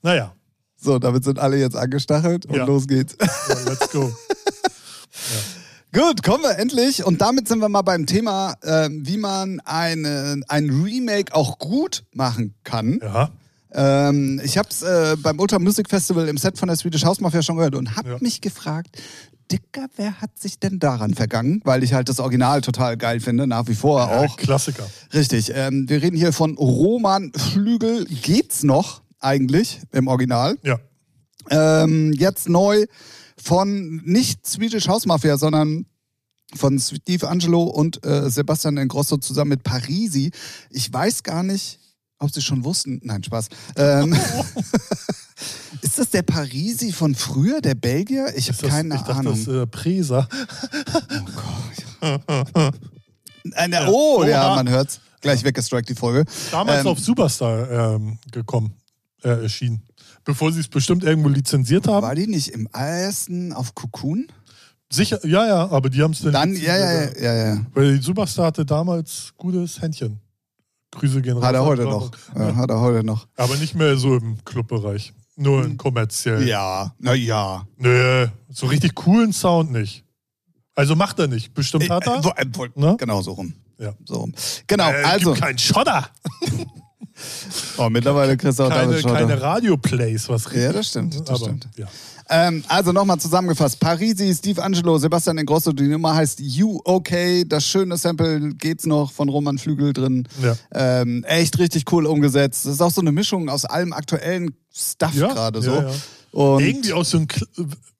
Naja, So, damit sind alle jetzt angestachelt und Ja. los geht's. ja, let's go. Gut, kommen wir endlich. Und damit sind wir mal beim Thema, ähm, wie man eine, ein Remake auch gut machen kann. Ja, Ähm, ich habe es äh, beim Ultra Music Festival im Set von der Swedish House Mafia schon gehört und habe Ja. mich gefragt, Dicker, wer hat sich denn daran vergangen? Weil ich halt das Original total geil finde, nach wie vor ja auch. Klassiker. Richtig. Ähm, wir reden hier von Roman Flügel. Geht's noch eigentlich im Original? Ja, Ähm, jetzt neu von nicht Swedish House Mafia, sondern von Steve Angelo und äh, Sebastian Ingrosso zusammen mit Parisi. Ich weiß gar nicht, ob sie schon wussten. Nein, Spaß. Ähm, ist das der Parisi von früher, der Belgier? Ich habe keine ich dachte, Ahnung. das ist äh, Presa. Eine, oh, Oha. ja, man hört's. Gleich weggestrikt die Folge. Damals Ähm, auf Superstar ähm, gekommen, äh, erschienen. Bevor sie es bestimmt irgendwo lizenziert haben. War die nicht im ersten auf Cocoon? Sicher, ja, ja, aber die haben es dann. Dann, ja, ja, ja, ja, ja. Weil die Superstar hatte damals gutes Händchen. Grüße gehen Hat er raus. heute noch. Ja, hat er heute noch. Aber nicht mehr so im Clubbereich. Nur in kommerziell. Ja, na ja. Nö, so richtig coolen Sound nicht. Also macht er nicht. Bestimmt hat er. Äh, äh, Ne? Genau so rum. Ja. So rum. Genau, Äh, also. Gibt keinen Schotter. Oh, mittlerweile kriegst du auch Keine, keine Radio-Plays, was Ja, das stimmt, das Aber, stimmt. Ja. Ähm, also nochmal zusammengefasst. Parisi, Steve Angelo, Sebastian Ingrosso, die Nummer heißt You Okay. Das schöne Sample geht's noch von Roman Flügel drin. Ja. Ähm, echt richtig cool umgesetzt. Das ist auch so eine Mischung aus allem aktuellen Stuff Ja, gerade so. ja. Und Irgendwie auch so ein,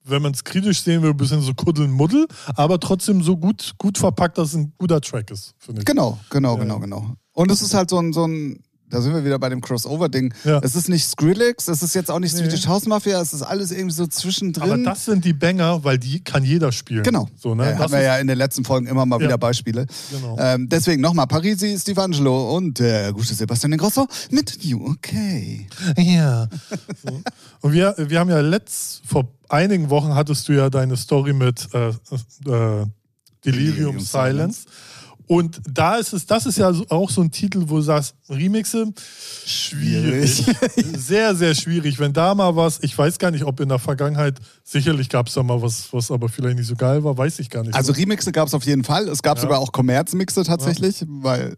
wenn man es kritisch sehen will, ein bisschen so Kuddelmuddel, aber trotzdem so gut, gut verpackt, dass es ein guter Track ist, finde ich. Genau, genau, genau, genau. Und es ist halt so ein, so ein, da sind wir wieder bei dem Crossover-Ding. Ja. Es ist nicht Skrillex, es ist jetzt auch nicht Nee. Swedish House Mafia, es ist alles irgendwie so zwischendrin. Aber das sind die Banger, weil die kann jeder spielen. Genau. So, ne? Ja, hatten wir ja in den letzten Folgen immer mal Ja. wieder Beispiele. Genau. Ähm, deswegen nochmal Parisi, Steve Angelo und der gute Sebastian Ingrosso mit You Okay. Ja. so. Und wir, wir haben ja letzt, vor einigen Wochen hattest du ja deine Story mit äh, äh, Delirium, Delirium Silence. Und da ist es, das ist ja auch so ein Titel, wo du sagst, Remixe, schwierig. sehr, sehr schwierig. Wenn da mal was, ich weiß gar nicht, ob in der Vergangenheit, sicherlich gab es da mal was, was aber vielleicht nicht so geil war, weiß ich gar nicht. Also so. Remixe gab es auf jeden Fall. Es gab Ja. sogar auch Kommerzmixe tatsächlich, weil,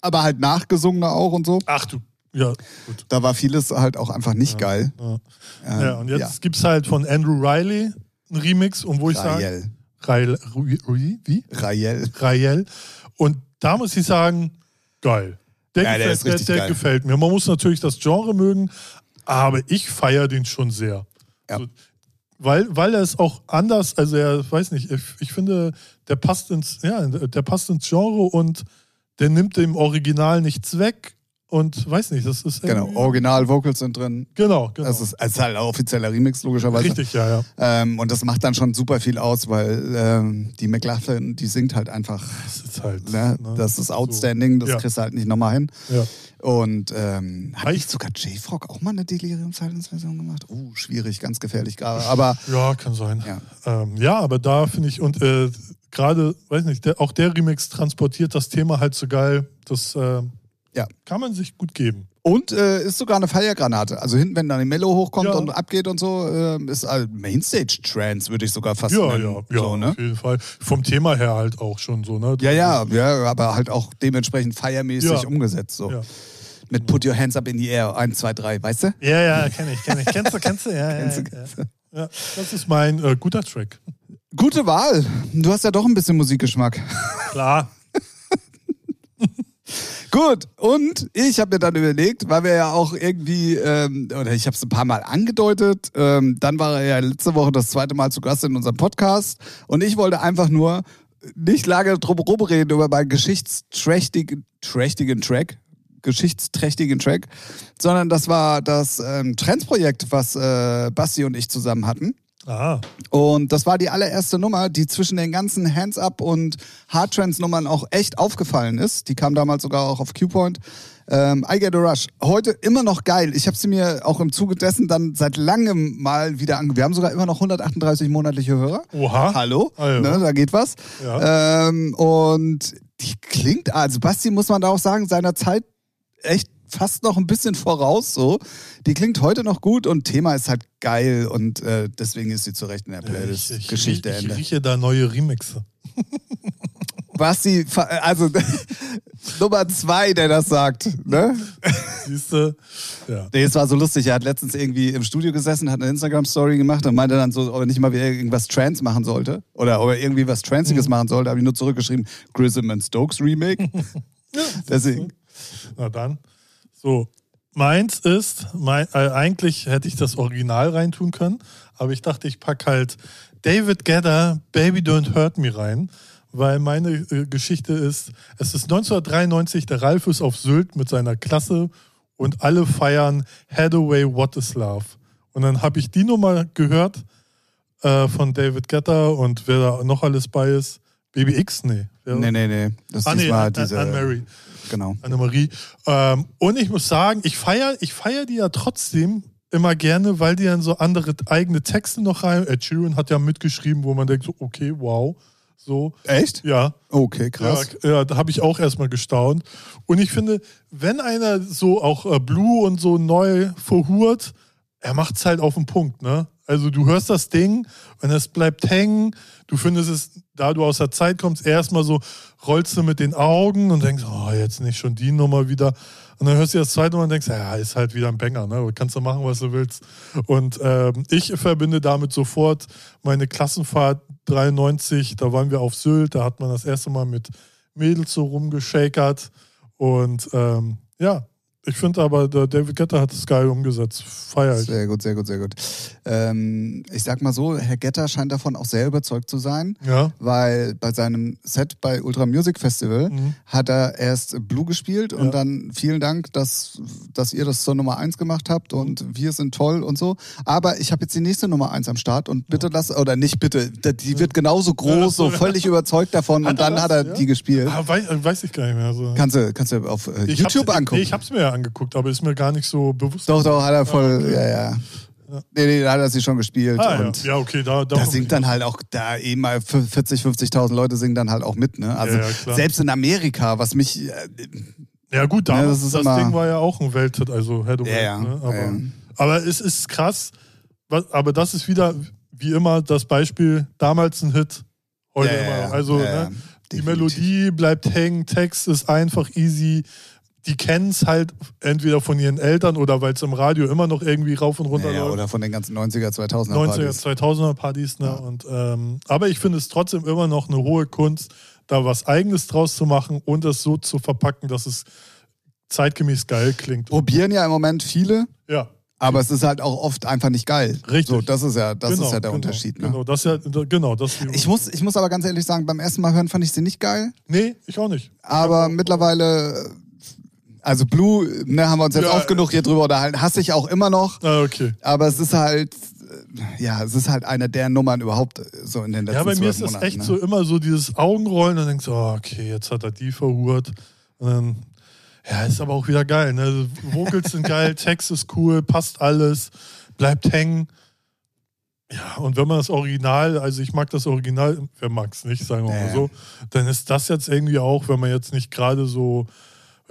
aber halt nachgesungene auch und so. Ach du, ja, gut. Da war vieles halt auch einfach nicht geil. Ja. Ähm, ja, und jetzt gibt es halt von Andrew Riley einen Remix, und wo ich sage, Rui- Rui- wie? Rael. Rael. Und da muss ich sagen, geil. Der, Ja, der gefällt, der, der geil. gefällt mir. Man muss natürlich das Genre mögen, aber ich feiere den schon sehr. Ja. So, weil, weil er ist auch anders, also er, weiß nicht, ich, ich finde, der passt ins, ja, der passt ins Genre und der nimmt dem Original nichts weg und weiß nicht, das ist Genau, Original-Vocals sind drin. Genau, genau. Das ist, es ist halt offizieller Remix, logischerweise. Richtig, ja, ja. Ähm, und das macht dann schon super viel aus, weil ähm, die McLaughlin, die singt halt einfach. Das ist halt. Ne? ne, Das ist outstanding, das Ja. kriegst du halt nicht nochmal hin. Ja. Und ähm, hat nicht ich- sogar J-Frog auch mal eine Delirium Silence Version gemacht? Uh, schwierig, ganz gefährlich gerade. Aber ja, kann sein. ja, Ähm, ja, aber da finde ich, und äh, gerade, weiß nicht, der, auch der Remix transportiert das Thema halt so geil. Das äh, Ja. kann man sich gut geben. Und äh, ist sogar eine Feiergranate. Also hinten, wenn dann die Mellow hochkommt Ja. und abgeht und so, äh, ist äh, Mainstage-Trance, würde ich sogar fast Ja, nennen. ja, ja, So, ne? auf jeden Fall. Vom Thema her halt auch schon so, ne? ja, ja, ja, aber halt auch dementsprechend feiermäßig Ja. umgesetzt. So. Mit Put Your Hands Up in the Air, 1, 2, 3, weißt du? ja, ja kenne ich, kenne ich. Kennst du, kennst du? Ja, Kennst du, kennst ja. ja. Das ist mein äh, guter Track. Gute Wahl. Du hast ja doch ein bisschen Musikgeschmack. Klar. Gut, und ich habe mir dann überlegt, weil wir ja auch irgendwie, ähm, oder ich habe es ein paar Mal angedeutet, ähm, dann war er ja letzte Woche das zweite Mal zu Gast in unserem Podcast und ich wollte einfach nur nicht lange drum rumreden über meinen geschichtsträchtigen trächtigen Track, geschichtsträchtigen Track, sondern das war das ähm, Trends-Projekt, was äh, Basti und ich zusammen hatten. Ah, Und das war die allererste Nummer, die zwischen den ganzen Hands-Up und Hardtrance-Nummern auch echt aufgefallen ist. Die kam damals sogar auch auf Q-Point. Ähm, I Get a Rush. Heute immer noch geil. Ich habe sie mir auch im Zuge dessen dann seit langem mal wieder ange... Wir haben sogar immer noch 138 monatliche Hörer. oha. Hallo, Ah, ja. ne, da geht was. Ja. Ähm, und die klingt, also Basti muss man da auch sagen, seiner Zeit echt fast noch ein bisschen voraus so. Die klingt heute noch gut und Thema ist halt geil und äh, deswegen ist sie zu Recht in der Playlist. Ich, ich, Geschichte ich, ich Ende. rieche da neue Remixe. Basti, fa- also Nummer zwei, der das sagt, ne? Siehst du? Ja. Nee, es war so lustig. Er hat letztens irgendwie im Studio gesessen, hat eine Instagram-Story gemacht und meinte dann so, ob er nicht mal wieder irgendwas Trance machen sollte. Oder ob er irgendwie was Tranciges machen sollte. Habe ich nur zurückgeschrieben, Grissom and Stokes Remake. Deswegen. Na dann. So, meins ist, mein, äh, eigentlich hätte ich das Original reintun können, aber ich dachte, ich packe halt David Gedder, Baby Don't Hurt Me rein, weil meine äh, Geschichte ist, es ist 1993, der Ralf ist auf Sylt mit seiner Klasse und alle feiern Hathaway What is Love. Und dann habe ich die Nummer gehört äh, von David Gedder und wer da noch alles bei ist. Baby X? Nee. Wer- Nee, nee, nee. Das Ah, ist nee, diesmal Anne- diese. Genau. Annemarie. Ähm, und ich muss sagen, ich feiere ich feier die ja trotzdem immer gerne, weil die dann so andere eigene Texte noch rein. Ed Sheeran hat ja mitgeschrieben, wo man denkt, so, okay, wow. So, Echt? ja. Okay, krass. Ja, ja, da habe ich auch erstmal gestaunt. Und ich finde, wenn einer so auch äh, Blue und so neu verhurt, er macht es halt auf den Punkt, ne? Also du hörst das Ding und es bleibt hängen. Du findest es, da du aus der Zeit kommst, erstmal so, rollst du mit den Augen und denkst, oh, jetzt nicht schon die Nummer wieder. Und dann hörst du das zweite Mal und denkst, ja, ist halt wieder ein Banger, ne? Kannst du machen, was du willst. Und ähm, ich verbinde damit sofort meine Klassenfahrt 93, da waren wir auf Sylt, da hat man das erste Mal mit Mädels so rumgeschakert. Und ähm, ja, ich finde aber, der David Getter hat es geil umgesetzt. Feier ich. Sehr gut, sehr gut, sehr gut. Ähm, ich sag mal so, Herr Getter scheint davon auch sehr überzeugt zu sein, Ja. weil bei seinem Set bei Ultra Music Festival Mhm. hat er erst Blue gespielt und Ja. dann vielen Dank, dass, dass ihr das zur Nummer eins gemacht habt und Mhm. wir sind toll und so. Aber ich habe jetzt die nächste Nummer eins am Start und bitte lass, oder nicht bitte, die wird genauso groß, so völlig überzeugt davon und Hat er dann das? hat er Ja? die gespielt. Ah, weiß, weiß ich gar nicht mehr. So. Kannst du, kannst du auf äh, Ich YouTube angucken. Nee, ich hab's mir ja angeguckt, aber ist mir gar nicht so bewusst. Doch, doch, hat er voll, okay. ja, ja. Nee, nee, da hat er sie schon gespielt. Ah, ja. und ja, okay, da, da, da singt dann halt auch, da eben mal 40, 50.000 Leute singen dann halt auch mit, ne? Also Ja, ja, selbst in Amerika, was mich, äh, Ja, gut, damals, Ja, das, das ist immer- Ding war ja auch ein Welthit, also Hathaway. Ja, ja. Ne? Aber, Ja, ja. aber es ist krass, was, aber das ist wieder, wie immer, das Beispiel, damals ein Hit, heute Ja, ja, immer. ja. Also Ja, ja. ne? die. Melodie bleibt hängen, Text ist einfach easy. Die kennen es halt entweder von ihren Eltern oder weil es im Radio immer noch irgendwie rauf und runter ja, ja, läuft. oder von den ganzen 90er, 2000er 90er, Partys. 2000er Partys. Ne? Und, ähm, aber ich finde es trotzdem immer noch eine hohe Kunst, da was Eigenes draus zu machen und es so zu verpacken, dass es zeitgemäß geil klingt. Probieren ja im Moment viele, Ja, aber es ist halt auch oft einfach nicht geil. Richtig. So, das ist ja, das genau, ist ja der genau, Unterschied, ne? Genau, das ist ja, genau, das Ich muss, ich muss aber ganz ehrlich sagen, beim ersten Mal hören fand ich sie nicht geil, Nee, ich auch nicht. aber mittlerweile, Also Blue, ne, haben wir uns jetzt Ja. oft genug hier drüber unterhalten, hasse ich auch immer noch. Ah, okay. Aber es ist halt, äh, ja, es ist halt eine der Nummern überhaupt äh, so in den letzten Ja, bei mir ist das Monaten, echt ne? so immer so dieses Augenrollen und denkst, oh, okay, jetzt hat er die verhurt. Und dann, ja, ist aber auch wieder geil. Ne? Vocals sind geil, Text ist cool, passt alles, bleibt hängen. Ja, und wenn man das Original, also ich mag das Original, wer mag es nicht, sagen wir mal so, dann ist das jetzt irgendwie auch, wenn man jetzt nicht gerade so,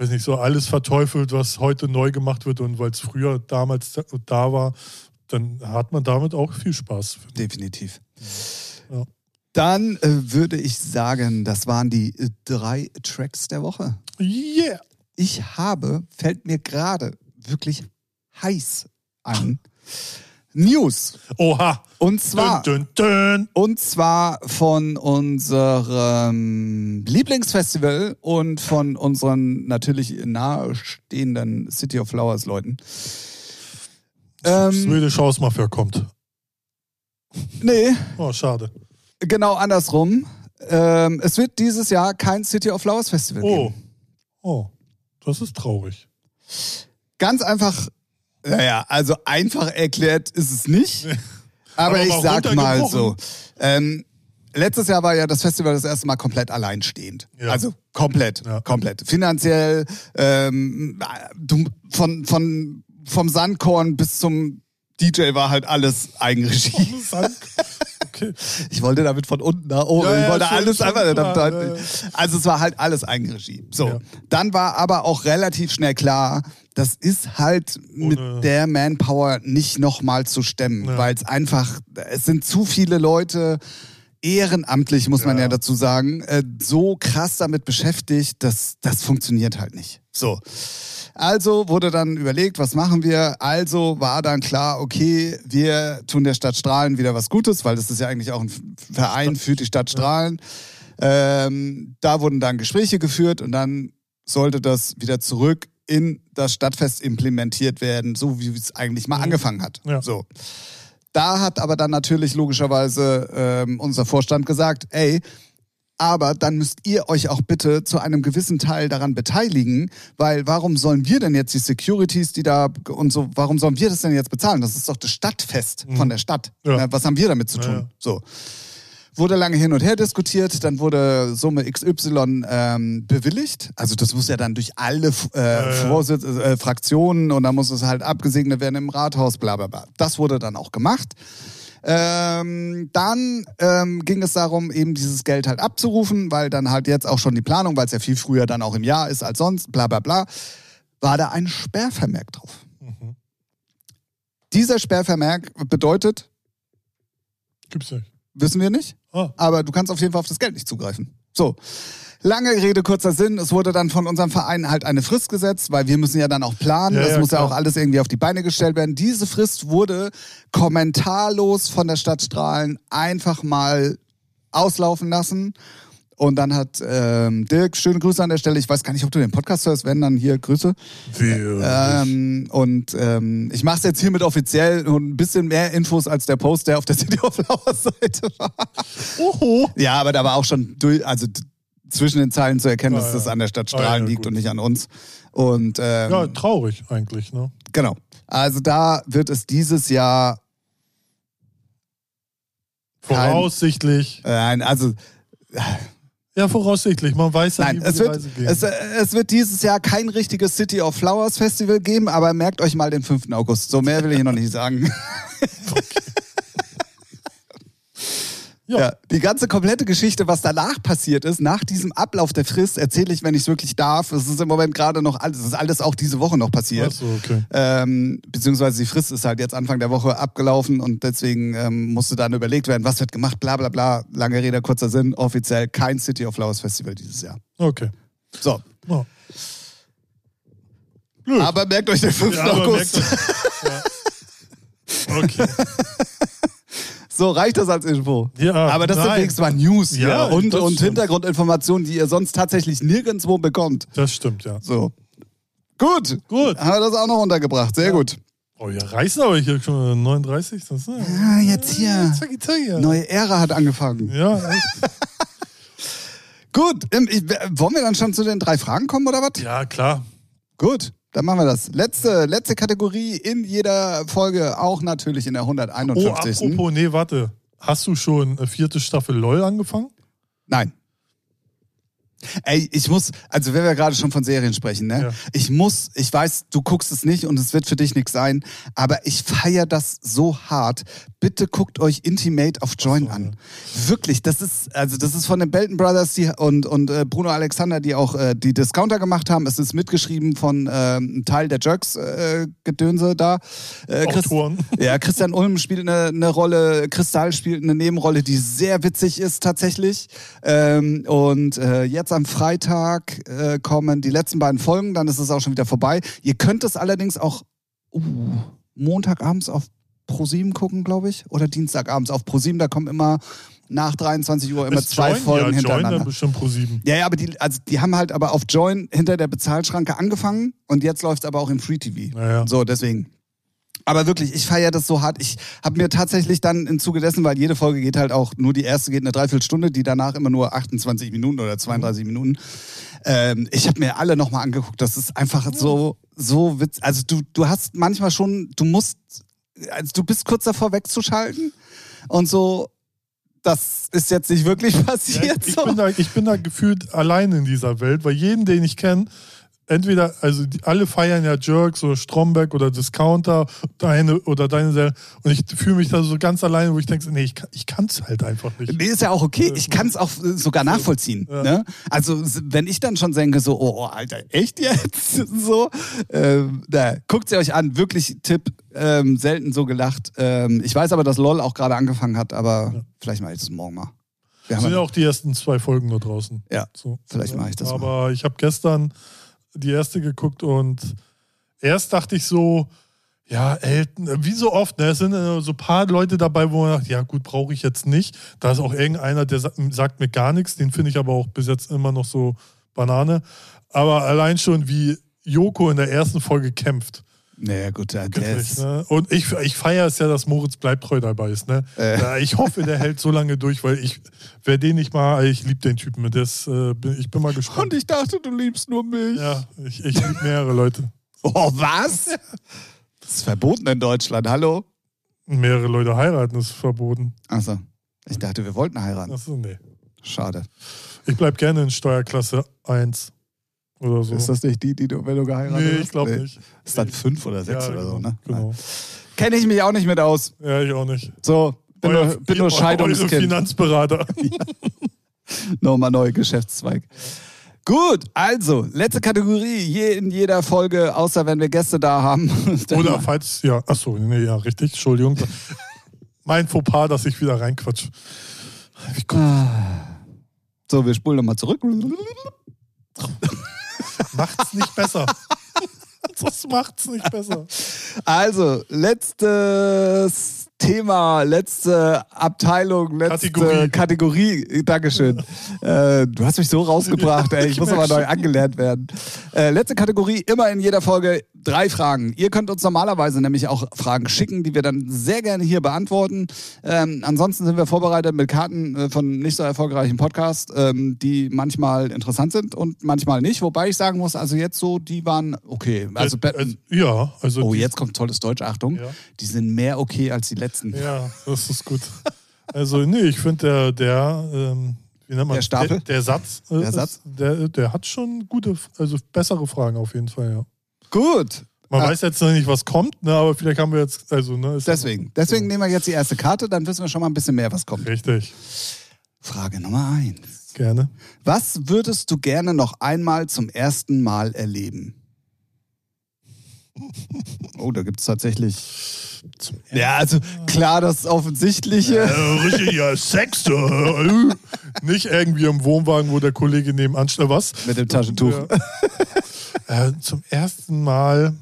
weiß nicht, so alles verteufelt, was heute neu gemacht wird und weil es früher damals da- war, dann hat man damit auch viel Spaß. Definitiv. Ja. Dann äh, würde ich sagen, das waren die äh, drei Tracks der Woche. Yeah! Ich habe, fällt mir gerade wirklich heiß an, News. Oha! Und zwar, Dün, dün, dün. und zwar von unserem Lieblingsfestival und von unseren natürlich nahestehenden City of Flowers Leuten. Ähm, Swedish House Mafia kommt. nee, Oh, schade. genau andersrum. Ähm, es wird dieses Jahr kein City of Flowers Festival Oh. geben. Oh, das ist traurig. Ganz einfach, naja, also einfach erklärt ist es nicht. Aber, Aber ich sag mal so. Ähm, letztes Jahr war ja das Festival das erste Mal komplett alleinstehend. Ja. Also komplett, Ja. komplett. Finanziell, ähm, von, von, vom Sandkorn bis zum DJ war halt alles Eigenregie. Okay. Ich wollte damit von unten nach oben. Ja, ich wollte schon- alles schon einfach. klar. Also es war halt alles Eigenregie. So. Dann war aber auch relativ schnell klar, das ist halt mit Ohne- der Manpower nicht nochmal zu stemmen, Ja. weil es einfach, es sind zu viele Leute ehrenamtlich, muss man Ja. ja dazu sagen, äh, so krass damit beschäftigt, dass das funktioniert halt nicht. So. Also wurde dann überlegt, was machen wir? Also war dann klar, okay, wir tun der Stadt Strahlen wieder was Gutes, weil das ist ja eigentlich auch ein Verein für die Stadt Strahlen. Ähm, da wurden dann Gespräche geführt und dann sollte das wieder zurück in das Stadtfest implementiert werden, so wie es eigentlich mal Mhm. angefangen hat. Ja. So. Da hat aber dann natürlich logischerweise ähm, unser Vorstand gesagt, ey, aber dann müsst ihr euch auch bitte zu einem gewissen Teil daran beteiligen, weil warum sollen wir denn jetzt die Securities, die da und so, warum sollen wir das denn jetzt bezahlen? Das ist doch das Stadtfest von der Stadt. Ja. Na, Was haben wir damit zu tun? ja. So. Wurde lange hin und her diskutiert, dann wurde Summe XY ähm, bewilligt. Also das muss ja dann durch alle äh. Vorsitz, äh, Fraktionen und dann muss es halt abgesegnet werden im Rathaus, bla bla bla. Das wurde dann auch gemacht. Ähm, dann ähm, ging es darum, eben dieses Geld halt abzurufen, weil dann halt jetzt auch schon die Planung, weil es ja viel früher dann auch im Jahr ist als sonst, bla bla bla, war da ein Sperrvermerk drauf. Mhm. Dieser Sperrvermerk bedeutet, Gibt's nicht. wissen wir nicht, Ah, aber du kannst auf jeden Fall auf das Geld nicht zugreifen. So. Lange Rede, kurzer Sinn. Es wurde dann von unserem Verein halt eine Frist gesetzt, weil wir müssen ja dann auch planen. Ja, das ja, muss ja klar. auch alles irgendwie auf die Beine gestellt werden. Diese Frist wurde kommentarlos von der Stadt Strahlen einfach mal auslaufen lassen. Und dann hat ähm, Dirk, schöne Grüße an der Stelle. Ich weiß gar nicht, ob du den Podcast hörst, wenn dann hier Grüße. wir. Ähm, und ähm, ich mache es jetzt hiermit offiziell und ein bisschen mehr Infos als der Post, der auf der City of Flowers Seite war. Oho. Ja, aber da war auch schon durch, also zwischen den Zeilen zu erkennen, dass Ah, das ja. an der Stadt Ah, Strahlen ja, liegt und nicht an uns. Und ähm, Ja, traurig eigentlich, ne? genau. Also da wird es dieses Jahr, Kein- Voraussichtlich. äh, ein- also Ja, voraussichtlich. Man weiß ja, nein, wie es wird, Reise geht. es, äh, es wird dieses Jahr kein richtiges City of Flowers Festival geben, aber merkt euch mal den 5. August. So mehr will ich noch nicht sagen. Ja. Ja, die ganze komplette Geschichte, was danach passiert ist, nach diesem Ablauf der Frist, erzähle ich, wenn ich es wirklich darf. Es ist im Moment gerade noch alles, es ist alles auch diese Woche noch passiert. Achso, okay. Ähm, beziehungsweise die Frist ist halt jetzt Anfang der Woche abgelaufen und deswegen ähm, musste dann überlegt werden, was wird gemacht, bla bla bla. Lange Rede, kurzer Sinn, offiziell kein City of Flowers Festival dieses Jahr. Okay. So. Blöd. aber merkt euch den 5. Ja, August. Okay. So, reicht das als Info? Ja, aber das sind nein. wenigstens mal News hier Ja, und, das und stimmt. Hintergrundinformationen, die ihr sonst tatsächlich nirgendwo bekommt. Das stimmt, ja. So. Gut. Gut. Haben wir das auch noch untergebracht. Sehr gut. Oh, wir reißen aber hier schon 39. Das, ja. Ah, jetzt hier. Zacki, zacki. Neue Ära hat angefangen. Ja, echt. Gut. Ähm, ich, wollen wir dann schon zu den drei Fragen kommen oder was? ja, klar. Gut, dann machen wir das. Letzte, letzte Kategorie in jeder Folge, auch natürlich in der Oh, 151. apropos, nee, warte. Hast du schon äh, vierte Staffel LOL angefangen? Nein. Ey, ich muss, also wenn wir gerade schon von Serien sprechen, ne? Ja. Ich muss, ich weiß, du guckst es nicht und es wird für dich nichts sein, aber ich feiere das so hart. Bitte guckt euch Intimate auf Join so, an. Wirklich, das ist, also das ist von den Belton Brothers die, und, und äh, Bruno Alexander, die auch äh, die Discounter gemacht haben. Es ist mitgeschrieben von ähm, einem Teil der Jerks-Gedönse da. Äh, Chris- ja, Christian Ulm spielt eine, eine Rolle, Kristall spielt eine Nebenrolle, die sehr witzig ist tatsächlich. Ähm, und äh, jetzt am Freitag äh, kommen die letzten beiden Folgen, dann ist es auch schon wieder vorbei. Ihr könnt es allerdings auch uh, Montagabends auf ProSieben gucken, glaube ich, oder Dienstagabends auf ProSieben. Da kommen immer nach 23 Uhr immer Ist zwei Join? Folgen ja, Join hintereinander. dann bestimmt pro sieben. Ja, ja, aber die, also die haben halt aber auf Join hinter der Bezahlschranke angefangen und jetzt läuft es aber auch im Free TV. Naja. So, deswegen. Aber wirklich, ich feiere das so hart. Ich habe mir tatsächlich dann im Zuge dessen, weil jede Folge geht halt auch, nur die erste geht eine Dreiviertelstunde, die danach immer nur 28 Minuten oder 32 Minuten. Ähm, ich habe mir alle nochmal angeguckt. Das ist einfach so, so witz. Also du, du hast manchmal schon, du musst, also du bist kurz davor wegzuschalten und so, das ist jetzt nicht wirklich Ja, passiert. ich, ich, so. bin da, ich bin da gefühlt allein in dieser Welt, weil jeden, den ich kenne, entweder, also die, alle feiern ja Jerks oder Stromberg oder Discounter, deine oder deine. Und ich fühle mich da so ganz alleine, wo ich denke, nee, ich, kann- ich kann es halt einfach nicht. Nee, ist ja auch okay. Ich kann es auch äh, sogar nachvollziehen. Ja. Ne? Also wenn ich dann schon denke, so, oh, oh Alter, echt jetzt? so, ähm, guckt sie euch an. Wirklich Tipp, ähm, selten so gelacht. Ähm, ich weiß aber, dass LOL auch gerade angefangen hat, aber Ja. vielleicht mache ich das morgen mal. Wir sind ja, auch die ersten zwei Folgen nur draußen. Ja, so. vielleicht mache ich das Aber ich habe gestern die erste geguckt und erst dachte ich so, ja, Elton, wie so oft, ne? es sind äh, so ein paar Leute dabei, wo man sagt, ja gut, brauche ich jetzt nicht. Da ist auch irgendeiner, der sa- sagt mir gar nichts, den finde ich aber auch bis jetzt immer noch so Banane. Aber allein schon, wie Joko in der ersten Folge kämpft. Naja, gut, der ne? Und ich, ich feiere es ja, dass Moritz bleibt treu dabei ist. Ne? Äh. Ich hoffe, der hält so lange durch, weil ich, wer den nicht mal, ich liebe den Typen. Das, äh, ich bin mal gespannt. Und ich dachte, du liebst nur mich. Ja, ich, ich liebe mehrere Leute. Oh, was? Das ist verboten in Deutschland, hallo? Mehrere Leute heiraten ist verboten. Achso, ich dachte, wir wollten heiraten. Achso, nee. Schade. Ich bleib gerne in Steuerklasse 1 oder so. Ist das nicht die, die du, wenn du geheiratet nee, hast? ich glaube nicht. Ist dann fünf oder sechs Ja, oder so, genau, ne? Genau. Kenne ich mich auch nicht mit aus. Ja, ich auch nicht. So, bin, Euer- nur, bin nur eure Scheidungskind. Finanzberater. Nochmal neuer Geschäftszweig. Gut, also, letzte Kategorie, je in jeder Folge, außer wenn wir Gäste da haben. Oder falls, ja, achso, nee, ja, richtig, Entschuldigung. mein Fauxpas, dass ich wieder reinquatsch. Gut. So, wir spulen nochmal zurück. Macht's nicht besser. Das macht's nicht besser. Also, letztes Thema, letzte Abteilung, letzte Kategorie. Kategorie. Dankeschön. äh, du hast mich so rausgebracht, ey. Ich muss aber neu angelernt werden. Äh, letzte Kategorie, immer in jeder Folge drei Fragen. Ihr könnt uns normalerweise nämlich auch Fragen schicken, die wir dann sehr gerne hier beantworten. Ähm, ansonsten sind wir vorbereitet mit Karten äh, von nicht so erfolgreichen Podcasts, ähm, die manchmal interessant sind und manchmal nicht. Wobei ich sagen muss, also jetzt so, die waren okay. Also, Äh, äh, ja, also. Oh, jetzt kommt tolles Deutsch, Achtung. Ja. Die sind mehr okay als die letzten. Ja, das ist gut. Also, nee, ich finde, der, der, ähm, wie nennt man Der Stapel? Der, der Satz, äh, Der ist- Satz? der, der hat schon gute, also bessere Fragen auf jeden Fall, ja. Gut. Man Ah. weiß jetzt noch nicht, was kommt, ne, aber vielleicht haben wir jetzt, also, ne, ist Deswegen. Deswegen nehmen wir jetzt die erste Karte, dann wissen wir schon mal ein bisschen mehr, was kommt. Richtig, Frage Nummer eins. gerne. Was würdest du gerne noch einmal zum ersten Mal erleben? Oh, da gibt es tatsächlich. Ja, also klar, das Offensichtliche. Äh, richtiger Sex. äh, Nicht irgendwie im Wohnwagen, wo der Kollege nebenan steht. Was? Mit dem Taschentuch. Ja. äh, zum ersten Mal.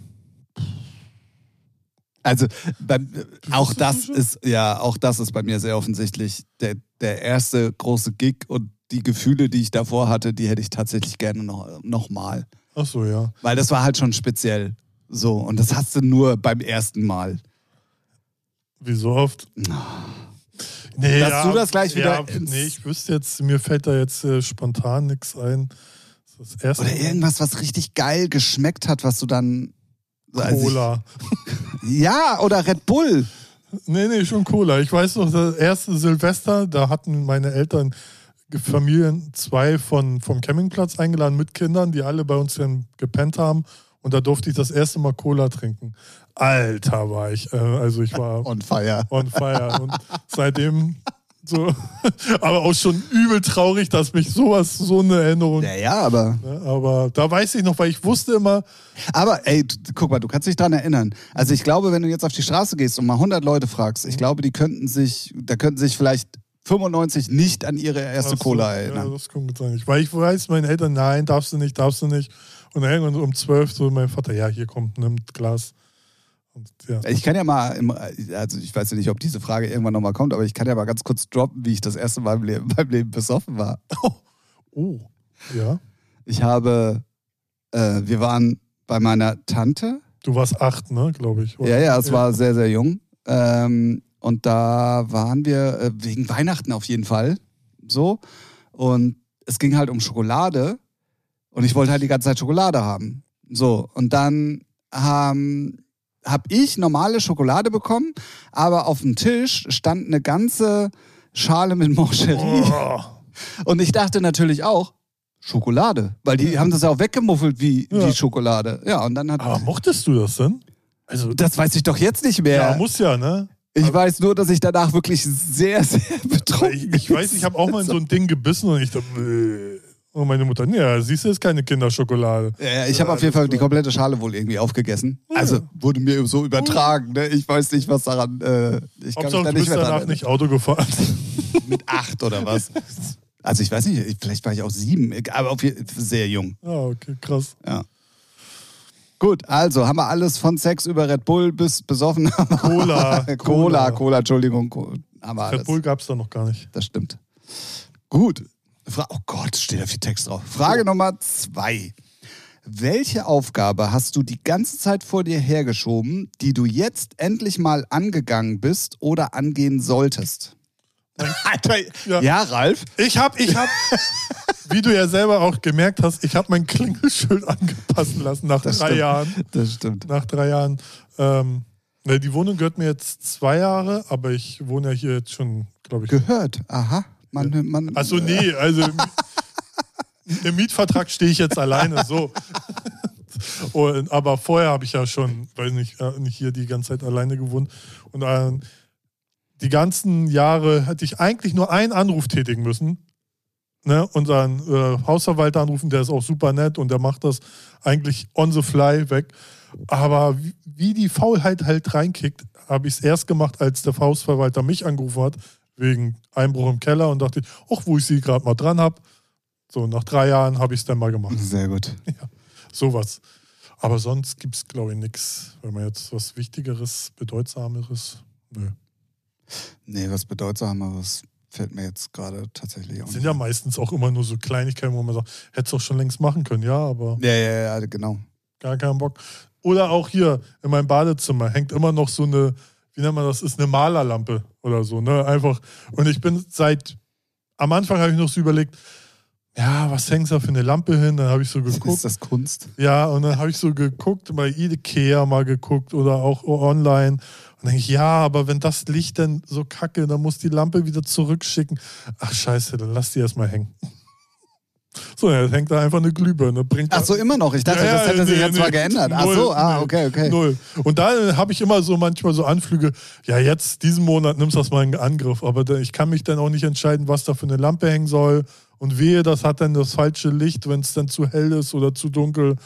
Also beim, auch das ist ja auch das ist bei mir sehr offensichtlich der, der erste große Gig und die Gefühle, die ich davor hatte, die hätte ich tatsächlich gerne noch, noch mal. Ach so, ja. Weil das war halt schon speziell. So, und das hast du nur beim ersten Mal. Wie so oft. Nee, Dass du das gleich wieder Ja, ins- nee, ich wüsste jetzt, mir fällt da jetzt äh, spontan nichts ein. Das erste Oder irgendwas, was richtig geil geschmeckt hat, was du dann. als ich- Cola. Ja, oder Red Bull. Nee, nee, schon Cola. Ich weiß noch, das erste Silvester, da hatten meine Eltern Familien zwei von, vom Campingplatz eingeladen mit Kindern, die alle bei uns dann gepennt haben. Und da durfte ich das erste Mal Cola trinken. Alter war ich. Äh, also ich war On fire. on fire. Und seitdem so, aber auch schon übel traurig, dass mich sowas, so eine Erinnerung. Ja, ja, aber. Ne? Aber da weiß ich noch, weil ich wusste immer, Aber ey, guck mal, du kannst dich dran erinnern. Also ich glaube, wenn du jetzt auf die Straße gehst und mal 100 Leute fragst, Mhm. ich glaube, die könnten sich, da könnten sich vielleicht 95 nicht an ihre erste Ach so, Cola Ja, erinnern. das kann gut sein. Weil ich weiß, meine Eltern, nein, darfst du nicht, darfst du nicht. Und dann irgendwann so um zwölf so mein Vater, ja, hier kommt, nimmt Glas. Und, ja. Ich kann ja mal, im, also ich weiß ja nicht, ob diese Frage irgendwann nochmal kommt, aber ich kann ja mal ganz kurz droppen, wie ich das erste Mal im Leben, beim Leben besoffen war. Oh, ja. Ich habe, äh, wir waren bei meiner Tante. Du warst acht, ne, glaube ich. oder? Ja, ja, es war sehr, sehr jung. Ähm, und da waren wir äh, wegen Weihnachten auf jeden Fall so. Und es ging halt um Schokolade. Und ich wollte halt die ganze Zeit Schokolade haben. So, und dann ähm, habe ich normale Schokolade bekommen, aber auf dem Tisch stand eine ganze Schale mit Moncherie. Oh, Und ich dachte natürlich auch, Schokolade. Weil die haben das ja auch weggemuffelt wie, Ja. wie Schokolade. Ja, und dann hat. aber mochtest du das denn? Also, Das weiß ich doch jetzt nicht mehr. ja, muss ja, ne? Ich weiß nur, dass ich danach wirklich sehr, sehr betrunken Ich, ich weiß, ich habe auch mal in so ein Ding gebissen und ich dachte, "Bäh." Und meine Mutter, ja, siehst du, ist keine Kinderschokolade. Ja, ich habe auf jeden Fall die komplette Schale wohl irgendwie aufgegessen. Also wurde mir so übertragen. Ne? Ich weiß nicht, was daran. Äh, ich kann Hauptsache, mich da du nicht bist mehr dran danach erinnern. nicht Auto gefahren. Mit acht oder was? Also ich weiß nicht, ich- vielleicht war ich auch sieben, aber auf jeden sehr jung. ah, okay, krass. Ja. Gut, also haben wir alles von Sex über Red Bull bis besoffen. Cola. Cola, Cola, Entschuldigung. Co- Haben wir alles. Red Bull gab es da noch gar nicht. Das stimmt. Gut. Fra oh Gott, steht da viel Text drauf. Frage Nummer zwei. Welche Aufgabe hast du die ganze Zeit vor dir hergeschoben, die du jetzt endlich mal angegangen bist oder angehen solltest? Alter, Ja. ja. Ralf? Ich hab, ich hab, wie du ja selber auch gemerkt hast, ich habe mein Klingelschild angepassen lassen nach Das drei stimmt. Jahren. Das stimmt. Nach drei Jahren. Ähm, ne, die Wohnung gehört mir jetzt zwei Jahre, aber ich wohne ja hier jetzt schon, glaube ich. Gehört. Aha. Man, man, Achso, nee, also im, Mietvertrag stehe ich jetzt alleine, so. Und, aber vorher habe ich ja schon, weiß nicht, äh, nicht hier die ganze Zeit alleine gewohnt. Und äh, die ganzen Jahre hätte ich eigentlich nur einen Anruf tätigen müssen. Ne, unseren äh, Hausverwalter anrufen, der ist auch super nett und der macht das eigentlich on the fly weg. Aber wie, wie die Faulheit halt reinkickt, habe ich es erst gemacht, als der Hausverwalter mich angerufen hat, wegen Einbruch im Keller und dachte, ach, wo ich sie gerade mal dran habe. So, nach drei Jahren habe ich es dann mal gemacht. Sehr gut. Sowas. Aber sonst gibt es, glaube ich, nichts. Wenn man jetzt was Wichtigeres, Bedeutsameres. Nö. Nee, was Bedeutsameres fällt mir jetzt gerade tatsächlich auch Sind nicht. ja meistens auch immer nur so Kleinigkeiten, wo man sagt, hättest du auch schon längst machen können, ja, aber Ja, ja, ja, genau. gar keinen Bock. Oder auch hier in meinem Badezimmer hängt immer noch so eine, wie nennt man das, ist eine Malerlampe oder so, ne? Einfach. Und ich bin seit, am Anfang habe ich noch so überlegt, ja, was hängst du da für eine Lampe hin? Dann habe ich so geguckt. Ist das Kunst? Ja, und dann habe ich so geguckt, bei Ikea mal geguckt oder auch online. Und denke ich, ja, aber wenn das Licht dann so kacke, dann muss die Lampe wieder zurückschicken. Ach scheiße, dann lass die erstmal hängen. So, jetzt hängt da einfach eine Glühbirne. Bringt Ach so, immer noch. Ich dachte, Ja, das hätte sich nee, jetzt nee. mal geändert. Ach Null, so, ah, okay, okay. Null. Und da habe ich immer so manchmal so Anflüge, ja, jetzt diesen Monat nimmst du das mal in Angriff, aber ich kann mich dann auch nicht entscheiden, was da für eine Lampe hängen soll. Und wehe, das hat dann das falsche Licht, wenn es dann zu hell ist oder zu dunkel.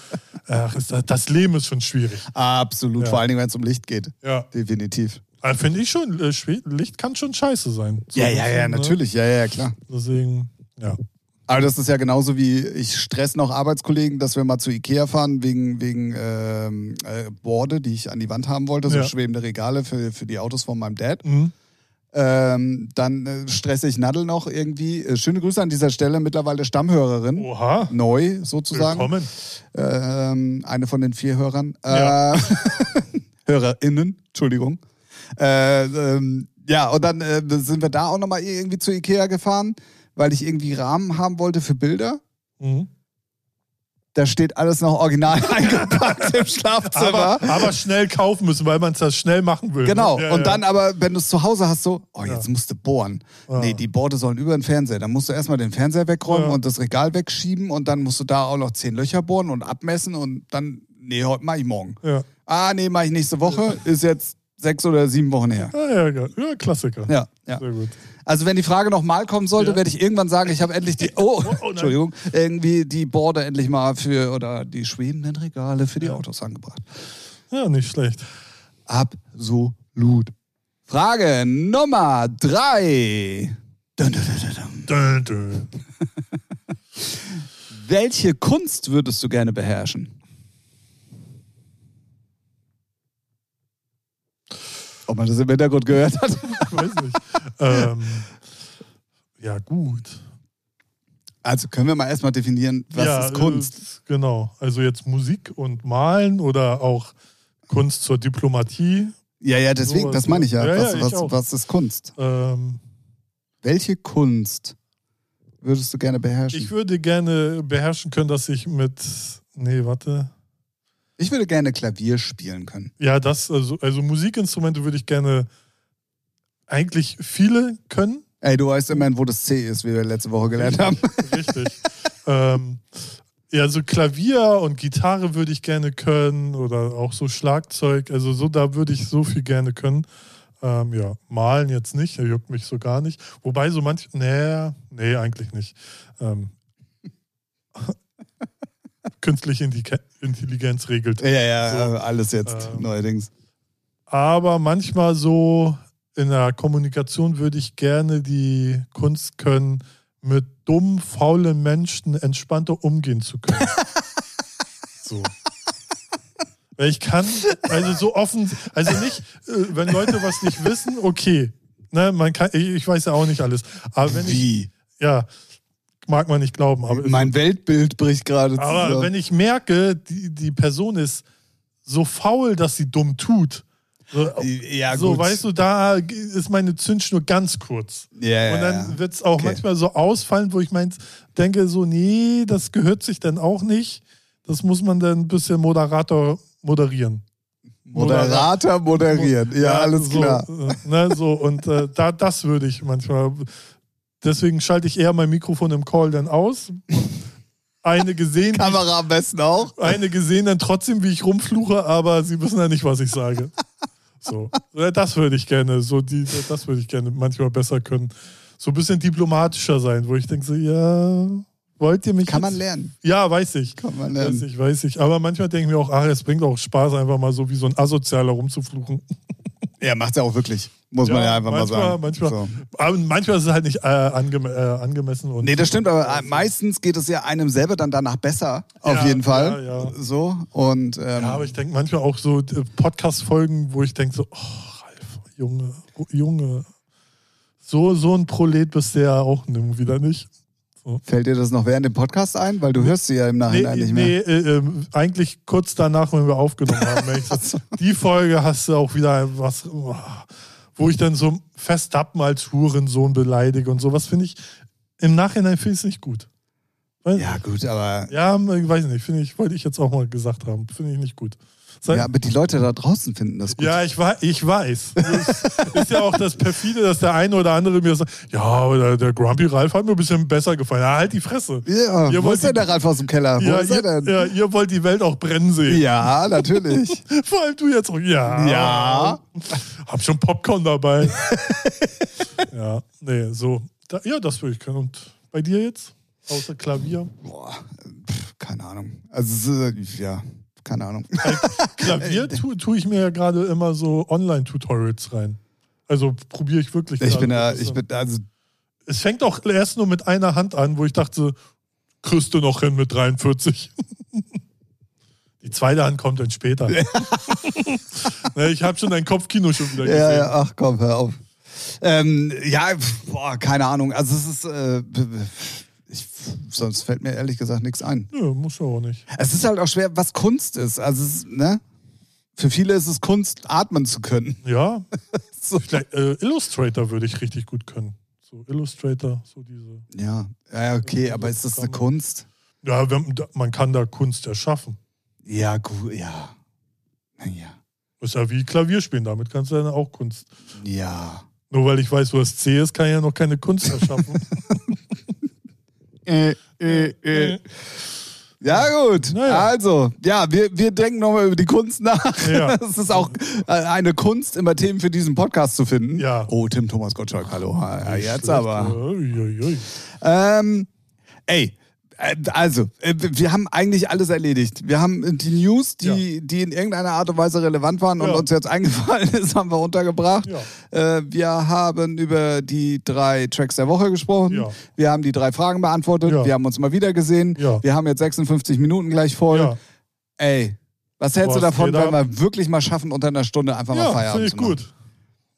Ach, das, Leben ist schon schwierig. Absolut, Ja. vor allen Dingen, wenn es um Licht geht. Ja. Definitiv. Also Finde ich schon, äh, Licht kann schon scheiße sein. So Ja, ja, ja, ne? natürlich. Ja, ja, klar. Deswegen, ja. Aber das ist ja genauso wie ich stress noch Arbeitskollegen, dass wir mal zu Ikea fahren wegen, wegen ähm, äh, Borde, die ich an die Wand haben wollte, so Ja. schwebende Regale für, für die Autos von meinem Dad. Mhm. Ähm, dann äh, stresse ich Nadel noch irgendwie. Äh, schöne Grüße an dieser Stelle, mittlerweile Stammhörerin. Oha. Neu sozusagen. Willkommen. Ähm, eine von den vier Hörern. Ja. Äh, HörerInnen, Entschuldigung. Äh, ähm, ja, und dann sind wir da auch nochmal irgendwie zu Ikea gefahren, weil ich irgendwie Rahmen haben wollte für Bilder. Mhm. da steht alles noch original eingepackt im Schlafzimmer. Aber, aber schnell kaufen müssen, weil man es das schnell machen will. Genau. Ja, und ja. dann aber, wenn du es zu Hause hast, so, oh, jetzt Ja. musst du bohren. Ja. Nee, die Borde sollen über den Fernseher. Dann musst du erstmal den Fernseher wegräumen und das Regal wegschieben und dann musst du da auch noch zehn Löcher bohren und abmessen und dann, nee, heute mach ich morgen. Ah, nee, mach ich nächste Woche. Ist jetzt sechs oder sieben Wochen her. Ja, ja, ja, ja, Klassiker. Ja, ja. Sehr gut. Also wenn die Frage nochmal kommen sollte, Ja. werde ich irgendwann sagen, ich habe endlich die, oh, oh nein. Entschuldigung, irgendwie die Borde endlich mal für, oder die schwebenden Regale für die Autos angebracht. Ja, nicht schlecht. Absolut. Frage Nummer drei. Dun, dun, dun. Welche Kunst würdest du gerne beherrschen? Ob man das im Hintergrund gehört hat? Weiß nicht. Ähm, ja, gut. Also können wir mal erstmal definieren, was ja, ist Kunst? äh, Genau. Also jetzt Musik und Malen oder auch Kunst zur Diplomatie. Ja, ja, deswegen, sowas, das meine ich ja. ja, was, ja, ich was, was ist Kunst? Ähm, Welche Kunst würdest du gerne beherrschen? ich würde gerne beherrschen können, dass ich mit. Nee, warte. Ich würde gerne Klavier spielen können. Ja, das, also, also Musikinstrumente würde ich gerne eigentlich viele können. Ey, du weißt immerhin, wo das C ist, wie wir letzte Woche gelernt haben. Richtig. ähm, ja, so Klavier und Gitarre würde ich gerne können oder auch so Schlagzeug. Also so, da würde ich so viel gerne können. Ähm, ja, malen jetzt nicht, juckt mich so gar nicht. Wobei so manch, nee, nee, eigentlich nicht. Ähm, künstliche Intelligen- Intelligenz regelt. ja, ja, So, alles jetzt ähm, neuerdings. Aber manchmal so in der Kommunikation würde ich gerne die Kunst können, mit dummen, faulen Menschen entspannter umgehen zu können. so. Weil ich kann, also so offen, also nicht, äh, wenn Leute was nicht wissen, okay. Ne, man kann, ich, ich weiß ja auch nicht alles. Aber wenn ich, Wie? ja, mag man nicht glauben. Aber, Mein Weltbild bricht gerade aber zusammen. wenn ich merke, die, die Person ist so faul, dass sie dumm tut, so, ja, so, weißt du, da ist meine Zündschnur ganz kurz. Ja, ja, Und dann ja. wird es auch Okay. manchmal so ausfallen, wo ich meins denke, so, nee, das gehört sich dann auch nicht. Das muss man dann ein bisschen Moderator moderieren. Moderator moderieren. Ja, alles so, klar. äh, Ne, so, und äh, da, das würde ich manchmal. Deswegen schalte ich eher mein Mikrofon im Call dann aus. Eine gesehen, Kamera am besten auch. eine gesehen dann trotzdem, wie ich rumfluche, aber sie wissen ja nicht, was ich sage. So, Äh, das würde ich gerne, so die, das würde ich gerne manchmal besser können. So ein bisschen diplomatischer sein, wo ich denke so, ja, wollt ihr mich Kann jetzt? man lernen. Ja, weiß ich. Kann man Weiß lernen. ich, weiß ich. Aber manchmal denke ich mir auch, ach, es bringt auch Spaß, einfach mal so wie so ein Asozialer rumzufluchen. Ja, macht's ja auch wirklich. Muss man ja einfach manchmal, mal sagen. Manchmal, So. aber manchmal ist es halt nicht äh, angem äh, angemessen. Und Nee, das stimmt, aber äh, meistens geht es ja einem selber dann danach besser, auf Ja, jeden Fall. ja, ja. So. Und ähm, Ja, aber ich denke manchmal auch so äh, Podcast-Folgen, wo ich denke so, oh, Ralf, Junge, oh, Junge, so, so ein Prolet bist du ja auch wieder nicht. fällt dir das noch während dem Podcast ein? Weil du hörst sie ja im Nee, Nachhinein nicht nee mehr. äh, ähm, eigentlich kurz danach, wenn wir aufgenommen haben. so, die Folge hast du auch wieder was, oh, wo ich dann so Verstappen als Hurensohn beleidige und sowas, finde ich, im Nachhinein finde ich es nicht gut. Weiß- Ja, gut, aber. Ja, ich weiß nicht, finde ich, wollte ich jetzt auch mal gesagt haben. Finde ich nicht gut. Sei- Ja, aber die Leute da draußen finden das gut. Ja, ich, ich weiß. Das ist ja auch das perfide, dass der eine oder andere mir sagt, ja, der, der Grumpy Ralf hat mir ein bisschen besser gefallen. Ja, halt die Fresse. Ja, Ihr wo wollt ist denn der Ralf aus dem Keller? Wo Ja, ist er ihr, denn? ja, ihr wollt die Welt auch brennen sehen. Ja, natürlich. Vor allem du jetzt auch. Ja. Ja. Hab schon Popcorn dabei. ja, nee, so. Da, ja, das würde ich können. Und bei dir jetzt? Außer Klavier? Boah, pff, keine Ahnung. Also, äh, ja, keine Ahnung. Klavier tue tu ich mir ja gerade immer so Online-Tutorials rein. Also probiere ich wirklich. Ich bin ist ich bin, also, Es fängt auch erst nur mit einer Hand an, wo ich dachte, kriegst du noch hin mit 43. Die zweite Hand kommt dann später. Ne, ich habe schon dein Kopfkino schon wieder gesehen. ja, ja, ach komm, hör auf. Ähm, ja, boah, keine Ahnung. Also, es ist, äh, ich, sonst fällt mir ehrlich gesagt nichts ein. Nö, muss ja auch nicht. Es ist halt auch schwer, was Kunst ist. Also, es, ist, ne? Für viele ist es Kunst, atmen zu können. Ja, So. vielleicht äh, Illustrator würde ich richtig gut können. So Illustrator, so diese. Ja, ja, okay, aber ist das eine Kunst? Ja, wenn, man kann da Kunst erschaffen. Ja, gut, ja. Ja. Das ist ja wie Klavierspielen, damit kannst du dann auch Kunst. Ja. Nur weil ich weiß, was C ist, kann ich ja noch keine Kunst erschaffen. äh, äh, äh. Ja, gut. Naja. Also, ja, wir, wir denken nochmal über die Kunst nach. Ja. Es ist auch äh, eine Kunst, immer Themen für diesen Podcast zu finden. Ja. Oh, Tim Thomas Gottschalk, hallo. Ja, jetzt aber. Ähm, ey, also, äh, wir haben eigentlich alles erledigt. Wir haben die News, die, die in irgendeiner Art und Weise relevant waren und Ja. uns jetzt eingefallen ist, haben wir untergebracht. Ja. Äh, wir haben über die drei Tracks der Woche gesprochen. Ja. Wir haben die drei Fragen beantwortet. Ja. Wir haben uns mal wieder gesehen. Ja. Wir haben jetzt 56 Minuten gleich voll. Ja, Ey, was hältst du Was davon, wenn wir wirklich mal schaffen, unter einer Stunde einfach mal ja Feierabend finde zu ich machen?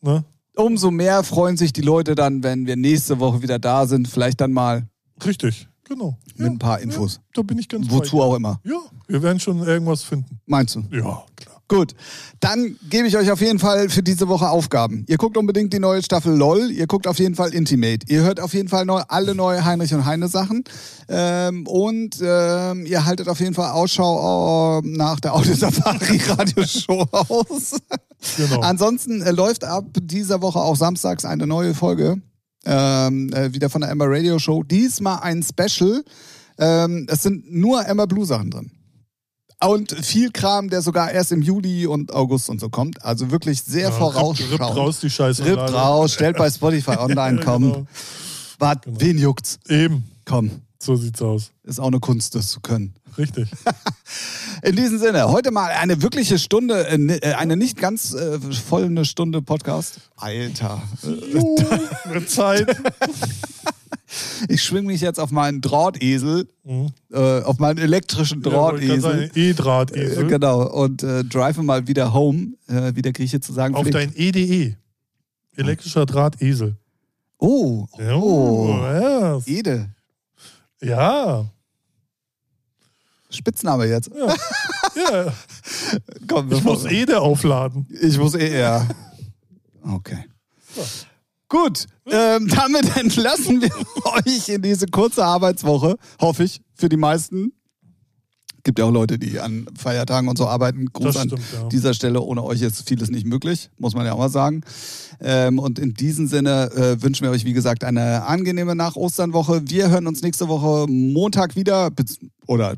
gut. Ne? Umso mehr freuen sich die Leute dann, wenn wir nächste Woche wieder da sind. Vielleicht dann mal Richtig, genau. mit ein paar Infos. Ja, da bin ich ganz Wozu bei auch immer. Ja, wir werden schon irgendwas finden. Meinst du? Ja, klar. Gut, dann gebe ich euch auf jeden Fall für diese Woche Aufgaben. Ihr guckt unbedingt die neue Staffel LOL, ihr guckt auf jeden Fall Intimate, ihr hört auf jeden Fall neu, alle neue Heinrich und Heine Sachen ähm, und ähm, ihr haltet auf jeden Fall Ausschau äh, nach der Audiosafari Radioshow aus. Genau. Ansonsten äh, läuft ab dieser Woche auch samstags eine neue Folge ähm, äh, wieder von der Emma Radio Show. Diesmal ein Special. Ähm, es sind nur Emma Blue Sachen drin. Und viel Kram, der sogar erst im Juli und August und so kommt. Also wirklich sehr Ja, vorausschauend. Rippt raus die Scheiße. Rippt raus, stellt bei Spotify online, komm. Genau. Wart, wen juckt's? Eben, Komm, so sieht's aus. ist auch eine Kunst, das zu können. Richtig. In diesem Sinne, heute mal eine wirkliche Stunde, äh, äh, eine nicht ganz äh, voll eine Stunde Podcast. Alter. Eine Zeit. Ich schwing mich jetzt auf meinen Drahtesel, Mhm. äh, auf meinen elektrischen Ja, Drahtesel. sagen, E-Drahtesel. Äh, genau, und äh, drive mal wieder home, äh, wie der Grieche zu sagen Auf pflegt. dein EDE. Elektrischer Drahtesel. Oh, Ja, oh, ja. Ede. ja. Spitzname jetzt. ja. Komm, Ich muss Ede aufladen. Ich muss eh, ja. Okay. Gut, ähm, damit entlassen wir euch in diese kurze Arbeitswoche, hoffe ich, für die meisten. Gibt ja auch Leute, die an Feiertagen und so arbeiten. Gruß Das an stimmt, ja. dieser Stelle. Ohne euch ist vieles nicht möglich, muss man ja auch mal sagen. Ähm, und in diesem Sinne äh, wünschen wir euch, wie gesagt, eine angenehme Nach-Ostern-Woche. Wir hören uns nächste Woche Montag wieder. Oder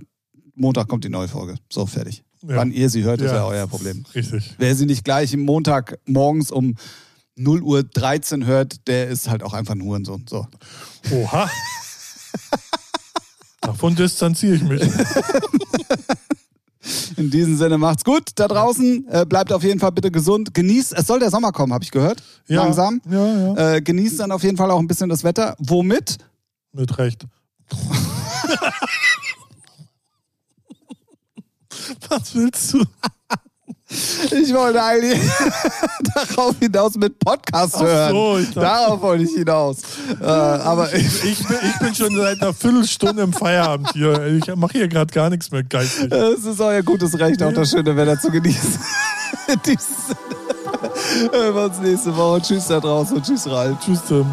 Montag kommt die neue Folge. So, fertig. Ja. Wann ihr sie hört, ist Ja. ja euer Problem. Richtig. Wer sie nicht gleich Montag morgens um 0 Uhr 13 hört, der ist halt auch einfach ein Hurensohn. So. Oha. Davon distanziere ich mich. In diesem Sinne macht's gut da draußen. Äh, bleibt auf jeden Fall bitte gesund. Genießt, es soll der Sommer kommen, habe ich gehört. Ja, Langsam. Ja, ja. Äh, genießt dann auf jeden Fall auch ein bisschen das Wetter. Womit? Mit Recht. Was willst du? Ich wollte eigentlich darauf hinaus mit Podcast hören. so, ich dachte- Darauf wollte ich hinaus. Äh, aber ich, Ich bin, ich bin schon seit einer Viertelstunde im Feierabend hier. Ich mache hier gerade gar nichts mehr geistig. es ist euer gutes Recht, auch das schöne Wetter zu genießen. In diesem Sinne. Hören wir uns nächste Woche. Tschüss da draußen und tschüss Ralf. Tschüss, Tim.